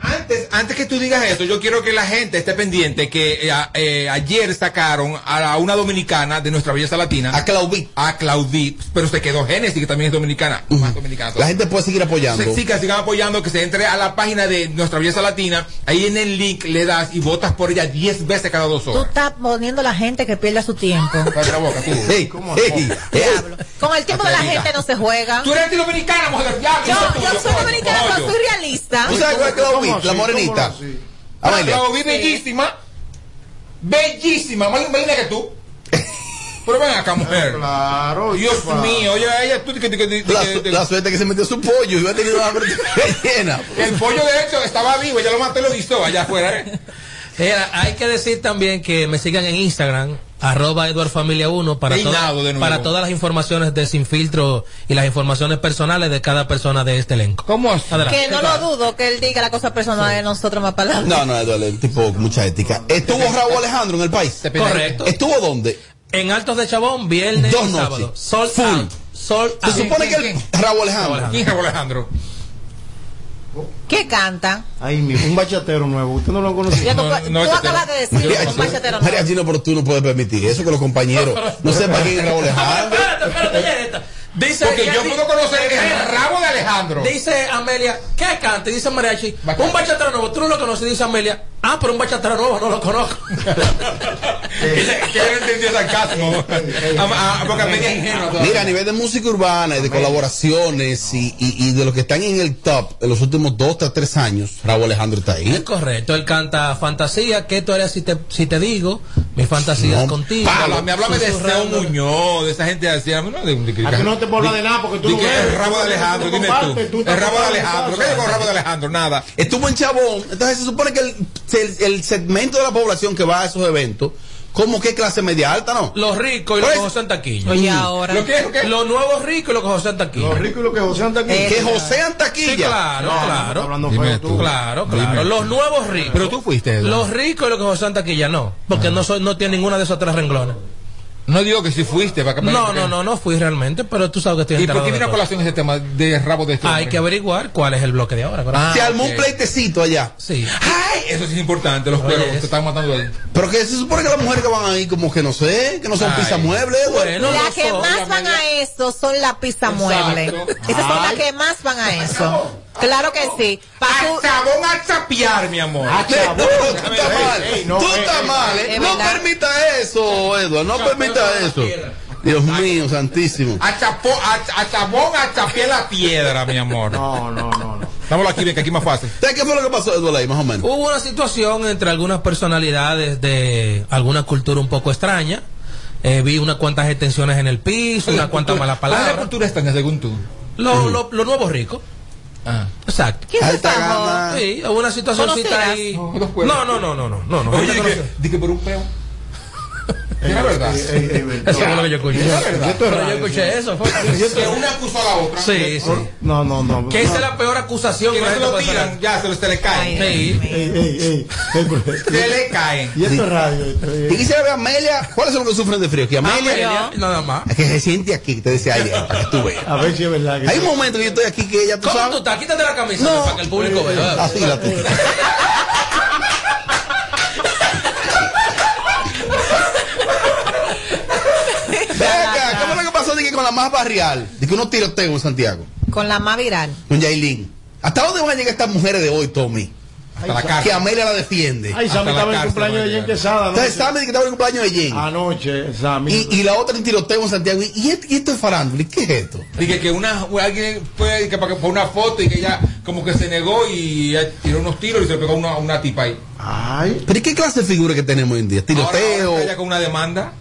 Antes, antes que tú digas eso, yo quiero que la gente esté pendiente que eh, a- eh, ayer sacaron a, una dominicana de nuestra belleza latina. A Claudit. A Claudit. Pero se quedó Génesis, que también es dominicana. Más dominicana La gente puede seguir apoyando. Sí, sí, que sigan apoyando, que se entre a la página de nuestra belleza latina. Ahí en el link le das y votas por ella 10 veces cada dos Tú horas. estás poniendo a la gente que pierda su tiempo. La boca, tú. Hey, hey, hey. Con el tiempo de la gente no se juega. Tú eres antidominicana, mujer diablo. Yo, yo soy dominicana, soy realista. ¿Tú sabes. La ¿Cómo morenita. Claudit bellísima. Bellísima. Más linda que tú. Pero ven acá, mujer. Claro. Dios mío, oye, ella, tú, que, que, que- La, que- que- la suerte que se metió su pollo y iba a tener una llena. el pollo de hecho estaba vivo, ella lo mató y lo guisó allá afuera. ¿eh? Hay que decir también que me sigan en Instagram, arroba Eduard Familia 1 para, toda- todas las informaciones de Sin Filtro y las informaciones personales de cada persona de este elenco. ¿Cómo así? Adelante. Que no lo dudo que él diga la cosa personal de nosotros más para adelante. No, no, Eduardo, el tipo mucha ética. ¿Estuvo Raúl Alejandro en el país? Correcto. ¿Estuvo dónde? En Altos de Chabón, viernes Dos y sábado. Sol Full. out. Sol Se out. supone que el Raúl Alejandro. ¿Quién es Raúl Alejandro? ¿Qué canta? Ahí mismo, un bachatero nuevo. ¿Usted no lo conoce? Ya tú, No, tú no, este acabas de decir María un bachatero María nuevo. Chino, pero tú no puedes permitir eso que los compañeros no sepan quién es Raúl Alejandro. Espérate, espérate, Yeneta. Dice Porque que yo puedo conocer el Espérate. rabo de Alejandro. Dice Amelia, ¿qué canta? Y Dice Mariachi, un bachatero nuevo. Tú no lo conoces, dice Amelia. Ah, pero un bachatero nuevo no lo conozco. que él entendió sarcasmo. Ah, es. Mira, a nivel de música urbana y de colaboraciones y, y, y de los que están en el top en los últimos dos a tres años, Raúl Alejandro está Es ahí. correcto, él canta fantasía, que tú eres si te, si te digo, mi fantasía No, es contigo. Háblame, háblame de Seo. Muñoz, de esa gente así. No, de, de, Aquí no te hablar de nada porque tú no ves. el rabo de Alejandro, dime tú. El rabo de Alejandro. ¿Qué digo el rabo de Alejandro? Nada. Estuvo en Chabón, entonces se supone que el, el- el segmento de la población que va a esos eventos ¿Cómo qué clase media alta, no? Los ricos y los que josean taquilla. Oye, ahora. ¿Lo qué? ¿Lo qué? Los nuevos ricos y los que josean taquilla. Los ricos y los que josean taquilla. Que josean taquilla. Sí, claro, No, claro. hablando feo tú. Claro, claro. Dime. Los nuevos ricos. Pero tú fuiste. Los ricos y los que josean taquilla no. Porque no, soy, no tiene ninguna de esas tres renglones. No digo que si fuiste. Para que No, no, no, no fui realmente, pero tú sabes que estoy ¿Y por qué vino a colación ese tema de rabo de este Hay que averiguar cuál es el bloque de ahora. Ah, Se armó un pleitecito allá. Sí. Ay, eso sí es importante. Los cueros te están matando ahí. Pero que se supone que las mujeres que van ahí, como que no sé, que no son pisamuebles. Bueno, las no que son, más van a eso son las pizza muebles. Esas son las que más van a eso. Claro que sí. Pa' tú- Chabón a chapear, mi amor. Ah, No, tú estás mal. Ey, no, tú estás ey, mal, ¿eh? No permita eso, Edward. No permita eso. Dios mío, santísimo. A, chapo, a, a chabón a la piedra, mi amor. No, no, no, no. Dámoslo aquí, ven, que aquí más fácil. ¿Sabes qué fue lo que pasó, Edward, ahí, más o menos? Hubo una situación entre algunas personalidades de alguna cultura un poco extraña. Eh, vi unas cuantas extensiones en el piso, unas cuantas malas ¿Cuál es la palabras. cultura extraña según tú? Lo, lo, lo nuevo rico. Ah. Exacto. ¿Quién Alta gama. Sí, hubo una situacióncita ¿Conocerás? ahí. No, No, no, no, no, no, no, no. Oye, no que por un peo. Es la verdad. Eso fue lo que yo escuché. Es la verdad. Esto es Pero yo escuché eso. fue. Que una acusó a la otra. Sí, sí. No, no, no. Que esa es la peor acusación Que no se lo tiran, ya se, le caen. Sí. Se le caen. Y esto es radio. esto es- Y quisiera ver a Amelia. ¿Cuáles son los que sufren de frío? Que Amelia. Amelia, nada más. Es que se siente aquí, te decía ayer, para que tú veas. A ver si es verdad. que- Hay un momento que yo estoy aquí que ella, ¿Cómo tú estás? Quítate la camisa para que el público vea. Así la tú. Venga, ¿cómo es lo que pasó de que con la más barrial? De que unos tiroteos en Santiago. Con la más viral. Con Yailin. ¿Hasta dónde van a llegar estas mujeres de hoy, Tommy? Hasta la Que. Amelia la defiende. Ay, Sammy estaba en cumpleaños de Jen. Quesada. Entonces. Sammy que estaba en el cumpleaños de Jen. Anoche, Sammy. Y, y la otra en tiroteo en Santiago. ¿Y, esto- y esto es farándula? ¿Y qué es esto? Dije que una, alguien fue que para que- por una foto y que ella como que se negó y tiró unos tiros y se le pegó a una, una tipa ahí. Ay, ¿Pero y qué clase de figura que tenemos hoy en día? Ahora- ahora Tiroteo. ella con una demanda.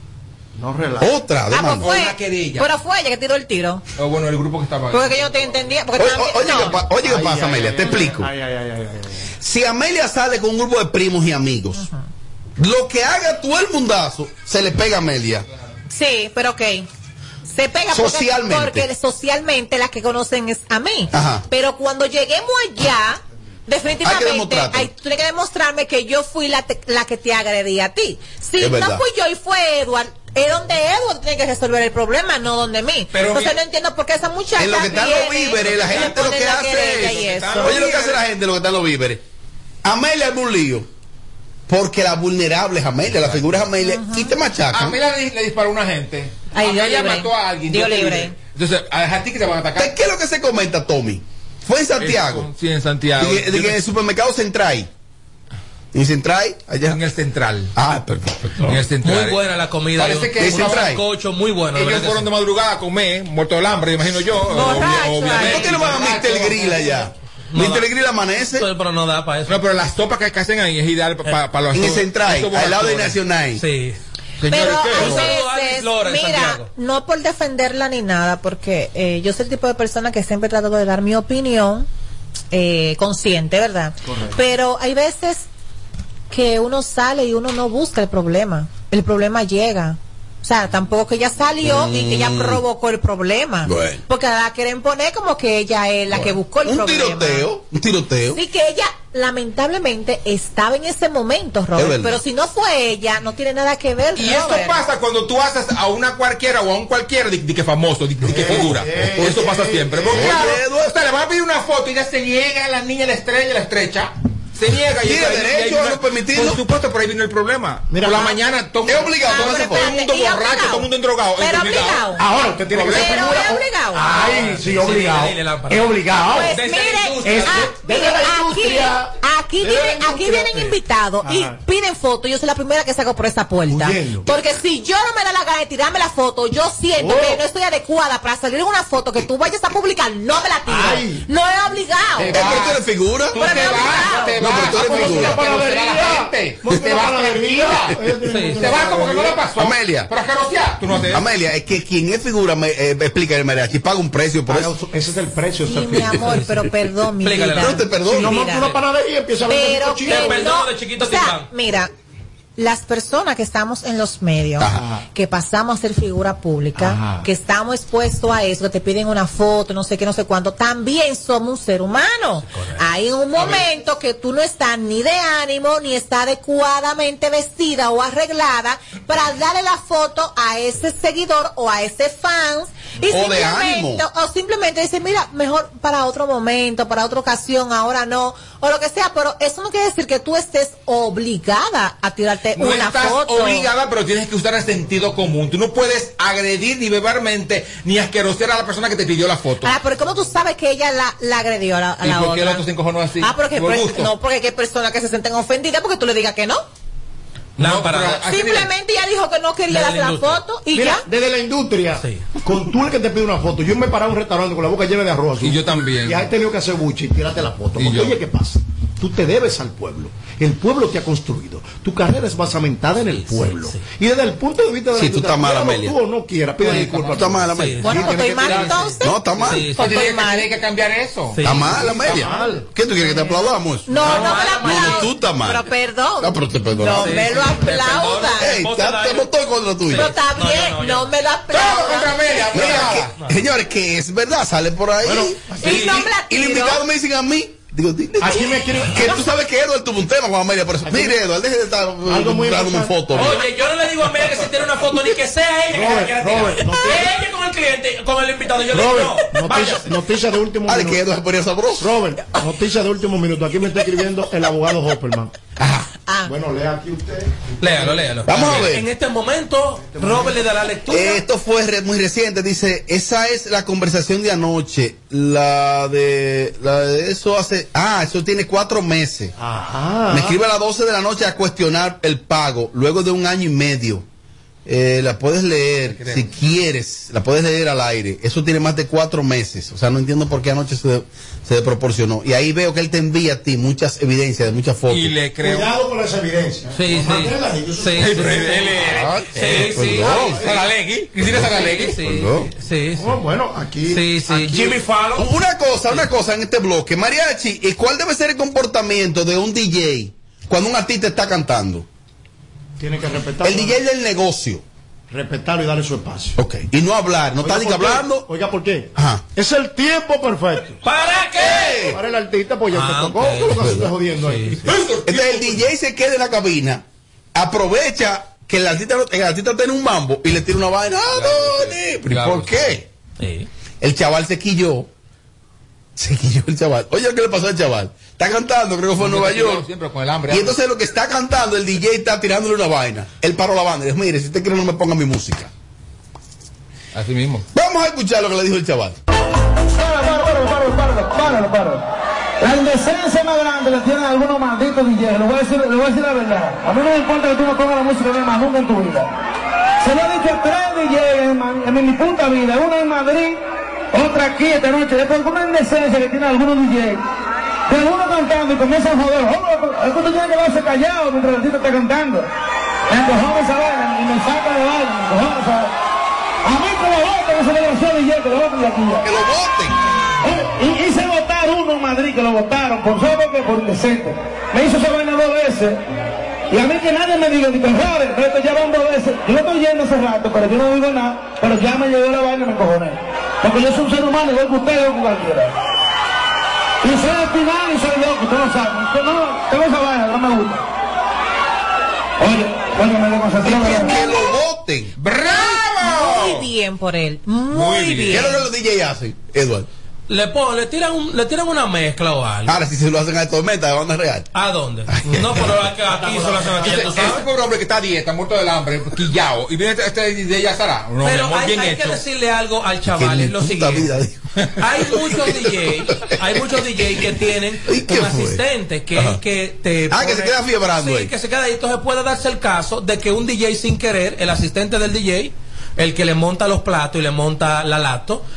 No relaja. Otra Ah, pues demanda. fue. una querella. Pero fue ella que tiró el tiro. O bueno, el grupo que estaba ahí. Porque que yo no te entendía. Porque Oye, también- oye, no. ¿qué pa- oye, ¿qué Ay, pasa, ay, Amelia? ay, Te ay, explico. Ay, ay, ay, ay, ay. Si Amelia sale con un grupo de primos y amigos, lo que haga todo el mundazo se le pega a Amelia. Sí, pero ok. Se pega porque- Socialmente. Porque, socialmente las que conocen es a mí. Ajá. Pero cuando lleguemos allá, Hay que definitivamente demostrarte. hay, tú tienes que demostrarme que yo fui la, te- la que te agredí a ti. Si Es no verdad. fui yo y fue Edward, es donde Edward tiene que resolver el problema, no donde mí. Pero Entonces mi- no entiendo por qué esa muchacha En lo que están los víveres, la gente lo que hace es. Oye, lo que hace la gente, lo que están los víveres. Amelia es un lío. Porque la vulnerable es Amelia, la figura es Amelia, y te A machacan. mí le, le disparó a una gente. Ay, a Dios ella libre. mató a alguien. Dios libre. diré. Entonces, a, a ti que te van a atacar. ¿Qué es lo que se comenta, Tommy? Fue en Santiago. Sí, en Santiago. De que, de que en el supermercado Central. En Central, allá. En el central. Ah, perfecto. En el central. Muy buena la comida. Parece que un esa trae. sancocho muy bueno. Ellos fueron de madrugada a comer, muerto del hambre, imagino yo. Obviamente. ¿Por qué no van a Mr. Grill allá? No. Grill amanece Pero, pero no da para eso. No, pero las sopas que hacen ahí es ideal para los en el Central, al lado de. Nacional. Sí. Pero hay veces, Lora mira, no por defenderla ni nada, porque eh, yo soy el tipo de persona que siempre trato de dar mi opinión eh, consciente, ¿verdad? Pero hay veces que uno sale y uno no busca el problema. El problema llega. O sea, tampoco que ella salió y que ella Mm. provocó el problema. Bueno. Porque la quieren poner como que ella es la que buscó el Un problema. tiroteo, un tiroteo. Sí, que ella lamentablemente estaba en ese momento, Robert. Pero si no fue ella, no tiene nada que ver. Y esto Robert. pasa cuando tú haces a una cualquiera o a un cualquiera de, de que famoso, de, de que figura. Eso pasa siempre. Porque Oye, claro, Eduardo. usted le va a pedir una foto y ella se niega, la niña la estrella, la estrecha. Se niega y Tiene ahí- derecho ahí a no permitirlo. Por supuesto, por ahí vino el problema. Mira, por la ah, mañana todo, es obligado Ah, todo el mundo espérate, ¿y borracho, obligado? todo el mundo endrogado. es Pero obligado. obligado. Ahora usted tiene que ser Pero figura. es obligado. Ay, sí, obligado. Es obligado. Pues mire, ah, mire, aquí, vienen, aquí vienen invitados y piden fotos. Yo soy la primera que saco por esa puerta. Huyendo. Porque si yo no me da la gana de tirarme la foto, yo siento Oh. que no estoy adecuada para salir en una foto que tú vayas a publicar, no me la tiro. Ay. No es obligado. Pero tú eres figura. Pero te no te No, pero tú eres figura. la gente. Te vas tranquila. Te vas como que no le pasó. Amelia. Pero tú no eso. Amelia, es que quien es figura, me, eh, explica el mariachi, paga un precio por eso. Ese es el precio. Sí, mi amor, pero perdón, mi vida. No te perdono. No monta una panadería, empieza a vender Pero Te perdono no, de chiquito mira, las personas que estamos en los medios, que pasamos a ser figura pública, Ajá. que estamos expuestos a eso, que te piden una foto, no sé qué, no sé cuánto, también somos un ser humano. Hay un momento que tú no estás ni de ánimo, ni está adecuadamente vestida o arreglada para darle la foto a ese seguidor o a ese fan. Y O de simplemente, ánimo. o simplemente decir, mira, mejor para otro momento, para otra ocasión, ahora no, o lo que sea, pero eso no quiere decir que tú estés obligada a tirarte No una estás foto. obligada, pero tienes que usar el sentido común. Tú no puedes agredir ni verbalmente ni asquerosear a la persona que te pidió la foto. Ah, pero ¿cómo tú sabes que ella la, la agredió a la, a ¿Y la por qué el otra? otro se encojonó así? Ah, porque Por pues, gusto. no, porque hay personas que se sienten ofendidas porque tú le digas que no. Lámpara. Simplemente ella dijo que no quería Desde la foto y Mira, ya. desde la industria, con tú el que te pide una foto, yo me he parado en un restaurante con la boca llena de arroz. Y yo también. Y has tenido que hacer buche y tirarte la foto. Y Porque yo. oye, ¿qué pasa? Tú te debes al pueblo. El pueblo te ha construido. Tu carrera es basamentada en el pueblo. Y desde el punto de vista de la Sí, tú industria, estás mal, Amelia. tú o no quieras, pide Sí, disculpas. tú estás mal, Amelia. Bueno, pues estoy mal entonces. No, está mal. Sí, sí. Pues estoy mal. Tienes que cambiar eso. Está mal, Amelia. ¿Qué tú quieres que te aplaudamos? No, no, me la No, no, tú estás mal. Pero perdón. Ah, pero te perdono. No me lo te- no estoy contra tuyo. Pero está bien, no, me lo que- señores, que es verdad, sale por ahí. y no me la y los tiro. invitados me dicen a mí. Digo, dile Aquí me quiero- que tú sabes que Edward tuvo un tema con Amelia, por eso. Mire, Edward, deje de estar Algo muy dándome importante. fotos. Oye, yo no le digo a Amelia que se tiene una foto ni que sea ella que se la Robert, quiera tirar. Robert, no ella con el cliente, con el invitado. Yo le digo, Robert, no, noticia, noticia de último Ah, de que minuto. Edward se ponía sabroso. Robert, noticia de último minuto. Aquí me está escribiendo el abogado Hopperman. Ah. Bueno, lea aquí usted. Léalo, léalo. Vamos a ver. En este momento, Robert le da la lectura. Esto fue re- muy reciente, dice, esa es la conversación de anoche, la de, la de eso hace, ah, eso tiene cuatro meses. Ajá. Me escribe a las 12 de la noche a cuestionar el pago, luego de un año y medio. Eh, la puedes leer, si quieres, la puedes leer al aire. Eso tiene más de cuatro meses. O sea, no entiendo por qué anoche se, se proporcionó. Y ahí veo que él te envía a ti muchas evidencias de muchas fotos. Y le creo. Cuidado con las evidencias. Sí, sí. Sí, sí, sí. Sí, sí. perdón. Saralegui, Cristina Saralegui. Sí, Perdón. sí, sí. Bueno, aquí. Sí, sí. aquí- Jimmy Fallon. Una cosa, una cosa en este bloque. Mariachi, ¿y cuál debe ser el comportamiento de un DJ cuando un artista está cantando? Tiene que respetar. El DJ del negocio. Respetarlo y darle su espacio. Ok. Y no hablar, no está ni que ¿por qué? hablando. Oiga, ¿por qué? Ajá. Es el tiempo perfecto. ¿Para qué? Para el artista, pues ya Ah, te tocó. ok. ¿Qué lo que se está jodiendo ahí? Entonces el DJ se queda en la cabina, aprovecha que el artista, el artista tiene un mambo y le tira una vaina. ¡Ah, Doni! ¿Pero ¿y Claro. ¿Por qué? Sí. El chaval se quilló. Se quilló el chaval. Oye, ¿qué le pasó al chaval? Está cantando, creo que fue en Nueva York. Siempre con el hambre. Y entonces lo que está cantando, el DJ está tirándole una vaina. Él paró la banda y dice, mire, si usted quiere no me ponga mi música. Así mismo. Vamos a escuchar lo que le dijo el chaval. Páralo, páralo. La indecencia más grande la tienen algunos malditos DJs. Le voy a decir, le voy a decir la verdad. A mí no me importa que tú no pongas la música de más nunca en tu vida. Se lo he dicho a tres DJs en, en mi puta vida. Una en Madrid, otra aquí esta noche. Es por una indecencia que tienen algunos DJs. Que uno cantando y comienzan a joder. "Oh, Es que usted tiene que quedarse callado mientras el artista está cantando. Me encojones esa vaina y me saca de vaina. Me encojones esa vaina. A mí que lo voten ese desgraciado DJ, que lo voten de aquí ya. Que lo voten. Y hice votar uno en Madrid que lo votaron, por solo que por indecente. Me hizo esa vaina dos veces. Y a mí que nadie me diga, ni que Robert, esto ya van dos veces. Yo lo estoy yendo hace rato, pero yo no digo nada. Pero ya me llegó la vaina y me encojoné. Porque yo soy un ser humano igual que usted, igual que cualquiera. Y soy espinal y soy loco, usted lo sabe. Yo no, tengo esa vaina, no me gusta. Oye, oye, me desconcentré. Que lo voten. Muy bien por él. Muy, ¿Qué bien. es lo que los DJ hacen, Edward? Le, pon, le, tiran un- le tiran una mezcla o algo. Ahora, si se lo hacen a Tormenta, de banda real. ¿A dónde? No, pero aquí, aquí se lo hacen aquí, Ese pobre hombre que está a dieta, muerto del hambre, quillao, y viene este, este de ella Sara. No, Pero hay, bien hay que decirle algo al chaval, es lo siguiente. vida. Hay muchos DJ, hay muchos DJ que tienen ¿Y qué un asistente que Ajá. es que te Ah, que se queda fiebrando Sí, ahí. que se queda ahí. Entonces puede darse el caso de que un DJ sin querer, el asistente del DJ, el que le monta los platos y le monta la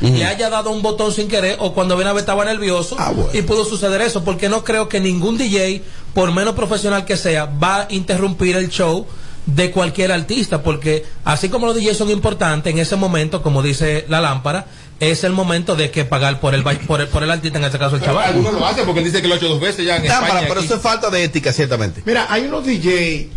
Ujú. le haya dado un botón sin querer o cuando viene a ver estaba nervioso Ah, bueno. y pudo suceder eso, porque no creo que ningún DJ, por menos profesional que sea, va a interrumpir el show de cualquier artista, porque así como los DJs son importantes en ese momento, como dice la lámpara, es el momento de que pagar por el, ba- por el, por el artista, en este caso el chaval. Algunos lo hacen porque él dice que lo ha hecho dos veces ya en Lámpara, España. pero aquí. eso es falta de ética, ciertamente. Mira, hay unos DJ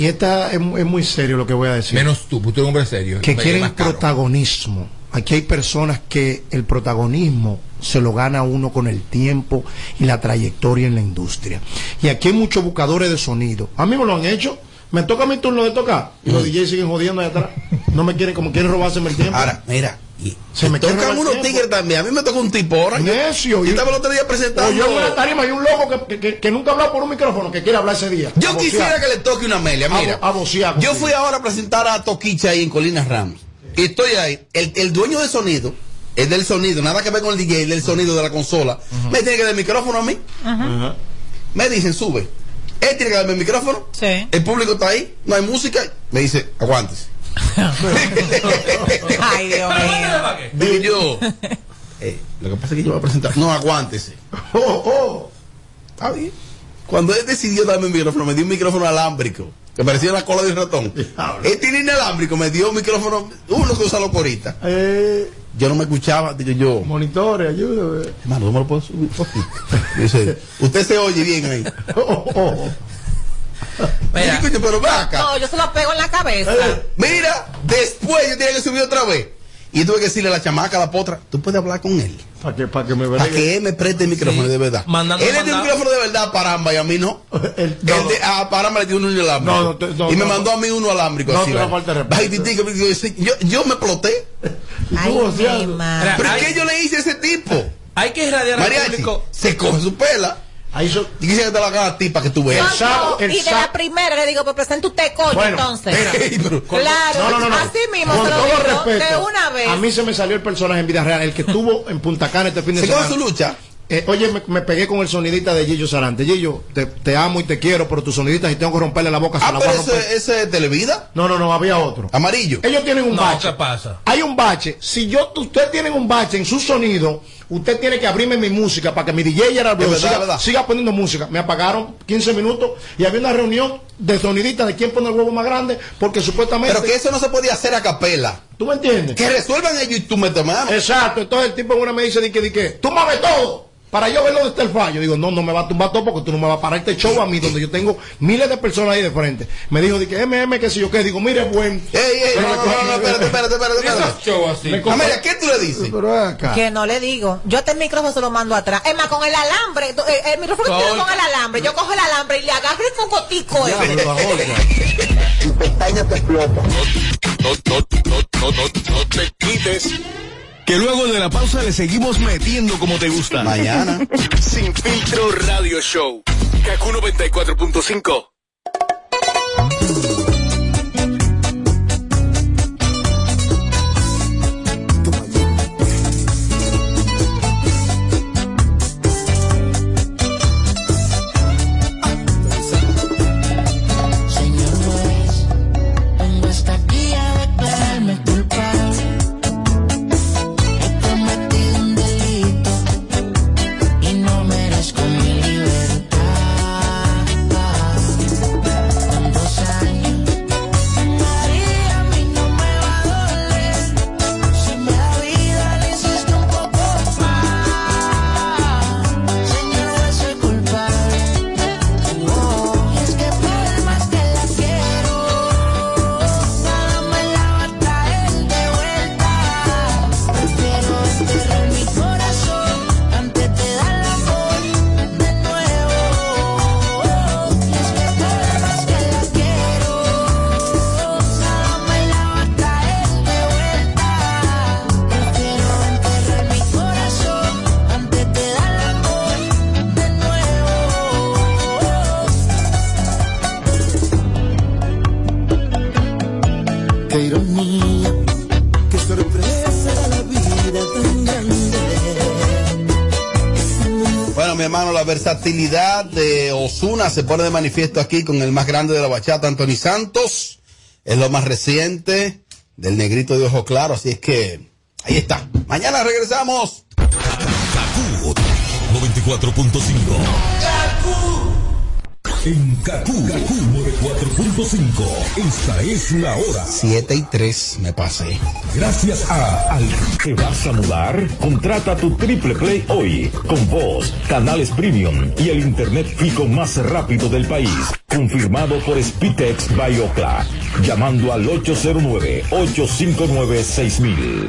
y esta es, mu- es muy serio lo que voy a decir. Menos tú, tú eres un hombre serio. que quieren protagonismo. Aquí hay personas que el protagonismo se lo gana uno con el tiempo y la trayectoria en la industria. Y aquí hay muchos buscadores de sonido. A mí me lo han hecho. Me toca mi turno de tocar. Y los DJs siguen jodiendo ahí atrás. No me quieren, como quieren robárseme el tiempo. Ahora, mira. Se me Tocan unos tigres también. A mí me tocó un tipo ahora. Necio. Yo estaba el otro día presentando. Yo en una tarima y un loco que, que- que- que nunca ha hablado por un micrófono que quiere hablar ese día. Yo quisiera que le toque una Amelia. Mira, A, yo fui ahora a presentar a Toquicha ahí en Colinas Ramos. Y estoy ahí. El, el dueño de sonido, es del sonido, nada que ver con el DJ, del sonido de la consola, me tiene que dar el micrófono a mí. Me dicen, sube. Él tiene que darme el micrófono. El público está ahí, no hay música. Me dice, aguántese. Ay, Dios mío. Digo yo, eh, lo que pasa es que yo voy a presentar. No, aguántese. Oh, Está bien. Cuando él decidió darme un micrófono, me dio un micrófono alámbrico, que parecía la cola de un ratón. Él tiene inalámbrico, me dio un micrófono, uno que usa locorita. Yo no me escuchaba, digo yo. Monitores, ayúdame. Hermano, no me lo puedo subir. Dice, usted se oye bien ahí. Digo pero ve acá. No, yo se lo pego en la cabeza. Eh, Mira, después yo tenía que subir otra vez. Y tuve que decirle a la chamaca, a la potra, tú puedes hablar con él. Para que, para que me Para que él me preste el micrófono de verdad. Mandando él le dio un micrófono de verdad a Paramba y a mí no. El de- a Paramba le dio uno inalámbrico. No, no, no, y me no, mandó a mí uno alámbrico. No así, ¿vale? falta yo, yo me. Ay, madre. ¿Pero qué yo le hice a ese tipo? Hay que irradiar al público. se coge su pela. Ahí yo, y quisiera que te la haga a ti para que tú veas. No, no, y de la primera le digo, pues presenta usted coño Bueno, entonces. mira, claro, No, no, no, no. así mismo Con se lo todo digo respeto, de una vez. A mí se me salió el personaje en vida real, el que estuvo en Punta Cana este fin de ¿Se semana. coge su lucha? Eh, oye, me, me pegué con el sonidista de Gillo Sarante. Gillo, te, te amo y te quiero, pero tu sonidista, si tengo que romperle la boca, se Ah, la voy pero a romper. ese, ese es Televida. No, no, no, había otro. Amarillo. Ellos tienen un No, bache. ¿qué pasa? Hay un bache. Si yo, usted tiene un bache en su sonido, usted tiene que abrirme mi música para que mi DJ era Es verdad, siga, verdad. siga poniendo música. Me apagaron 15 minutos y había una reunión de sonidistas de quién pone el huevo más grande, porque supuestamente. Pero que eso no se podía hacer a capela. ¿Tú me entiendes? Que resuelvan ellos y tú metes mano. Exacto, entonces el tipo una me dice, di que, di que, tú mames todo. Para yo ver dónde está el fallo. Digo, no, no me va a tumbar todo porque tú no me vas a parar este show a mí, donde yo tengo miles de personas ahí de frente. Me dijo, di que MM, que si yo qué. Digo, mire, buen. Ey, ey, no, no, no, no, espérate, espérate, espérate, espérate. show así. Me coge- Amelia, ¿qué tú le dices? Pero acá. Que no le digo. Yo este micrófono se lo mando atrás. Es más, con el alambre. eh, El, micrófono que tiene con el alambre. Yo cojo el alambre y le agarro el cocotico. Ya, ese. pero la joya. Tu pestaña te explota. No, no, no, no, no, no te quites. Que luego de la pausa le seguimos metiendo como te gusta. Mañana. Sin filtro radio show. Kaku 94.5. versatilidad de Osuna se pone de manifiesto aquí con el más grande de la bachata, Anthony Santos. Es lo más reciente del negrito de ojo claro, así es que ahí está. Mañana regresamos. 94.5. En Kaku, 4.5. Esta es la hora. 7 y 3 me pasé. Gracias a Al. ¿Te vas a mudar? Contrata tu triple play hoy. Con voz, canales premium y el internet fijo más rápido del país. Confirmado por Spitex Biocla. Llamando al 809 859 6000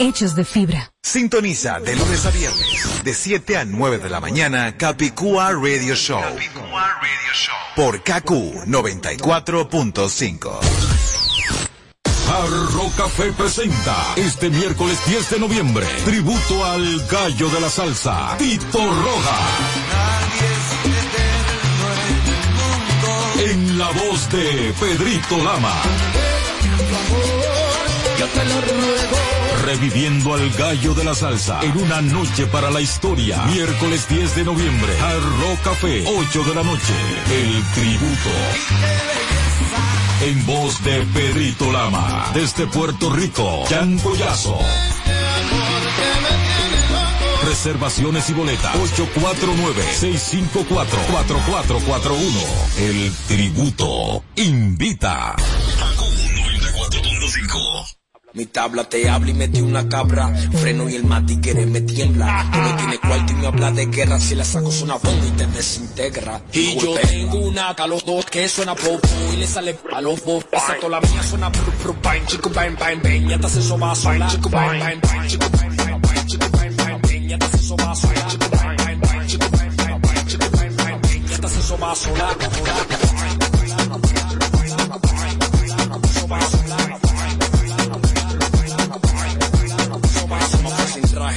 hechos de fibra. Sintoniza de lunes a viernes, de 7 a 9 de la mañana, Capicúa Radio Show. Por KQ 94.5. Jarro Café presenta este miércoles 10 de noviembre tributo al gallo de la salsa, Tito Roja. En la voz de Pedrito Lama. Yo te lo ruego. Reviviendo al gallo de la salsa en una noche para la historia. Miércoles 10 de noviembre, Jarro Café, 8 de la noche. El tributo. En voz de Pedrito Lama. Desde Puerto Rico, Jan Collazo. Reservaciones y boletas 849-654-4441. El tributo invita. Mi tabla te habla y metí una cabra. Freno y el matiquere me tiembla. Tú no tienes cuarto y me habla de guerra. Si la saco suena bomba y te desintegra. Y yo tengo una a los dos que suena popo y le sale a los dos. Exacto, la mía suena pru pru bang, chico bang bang bang. Ya te hace soba sola. Chico bang bang bang, chico bang bang bang, chico bang bang bang. Ya te hace soba sola. Chico bang bang bang, chico bang bang bang, chico bang bang bang. Ya te hace soba sola.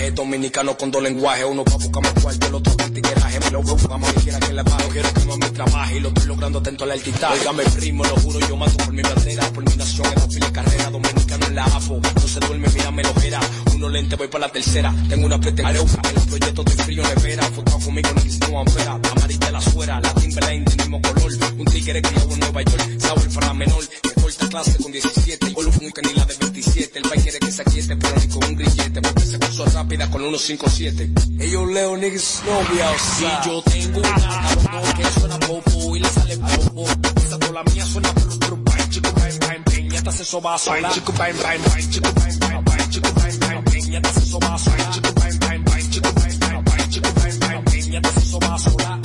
Traje dominicano con dos lenguajes. Uno pa' buscarme cuarto el otro para tigueraje. Me lo buscamos y quiera que le pague quiero que no me trabaje y lo estoy logrando atento al altitaje oígame primo lo juro yo mato por mi bandera por mi nación en la fila carrera. Dominicano en la AFO no se duerme mírame lo ojera uno lente voy para la tercera. Tengo una pretensión en los proyectos de frío nevera foto conmigo no necesito ampera amarilla la suera la Timberline del mismo color un tigre criado en Nueva York sabor para menor que corta clase con 17 y con un canila de 27 el país quiere que se aquiete pero ni con un grillete porque se puso rápida con 157 ellos leo niggas no be outside y yo tengo una cabrón que suena popo y le sale popo esa tola mía suena pru pru bang chico bang bang bang ya te hace soba sola chico bang bang bang chico bang bang bang chico bang bang soba sola chico bang bang bang chico bang bang bang chico bang bang bang ya te hace soba sola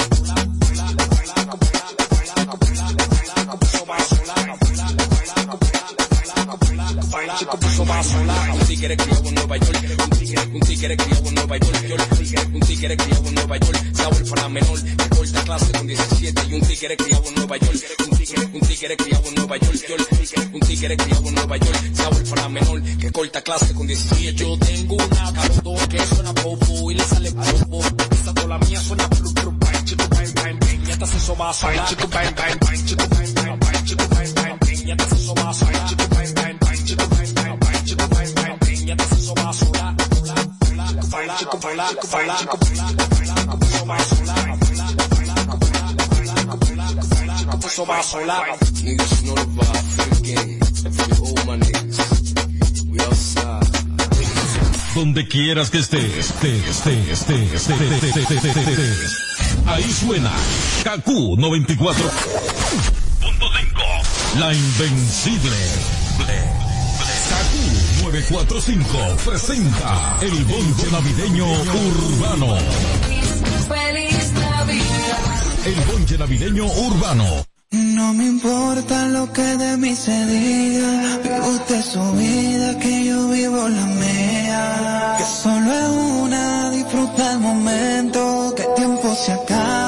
sola. Un tigre criado en Nueva York. Un tigre, un tigre criado en Nueva York. Yo, un tigre, criado en Nueva York. Sabor para menor. Que corta clase con 17. Y un tigre criado en Nueva York. Un tigre, un tigre criado en Nueva York. Yo, un tigre criado en Nueva York. Sabor para menor. Que corta clase con 17. Yo tengo una cabrón que suena popo y le sale popo. Esa tola mía suena plu plu bang. Chico bang bang bang. Ya te hace soba sola. Chico bang bang bang. Chico bang bang bang. Chico bang bang bang. Ya te hace soba sola. Niggas know the vibe, freaking, for all my niggas. We outside. Donde quieras que estés, estés, estés, estés, estés, estés, estés, estés. Ahí suena KQ 94.5 La Invencible KQ 945 presenta el bonche navideño urbano. Feliz Navidad. El bonche navideño urbano. No me importa lo que de mí se diga, vive usted su vida, que yo vivo la mía. Que solo es una, disfruta el momento, que el tiempo se acaba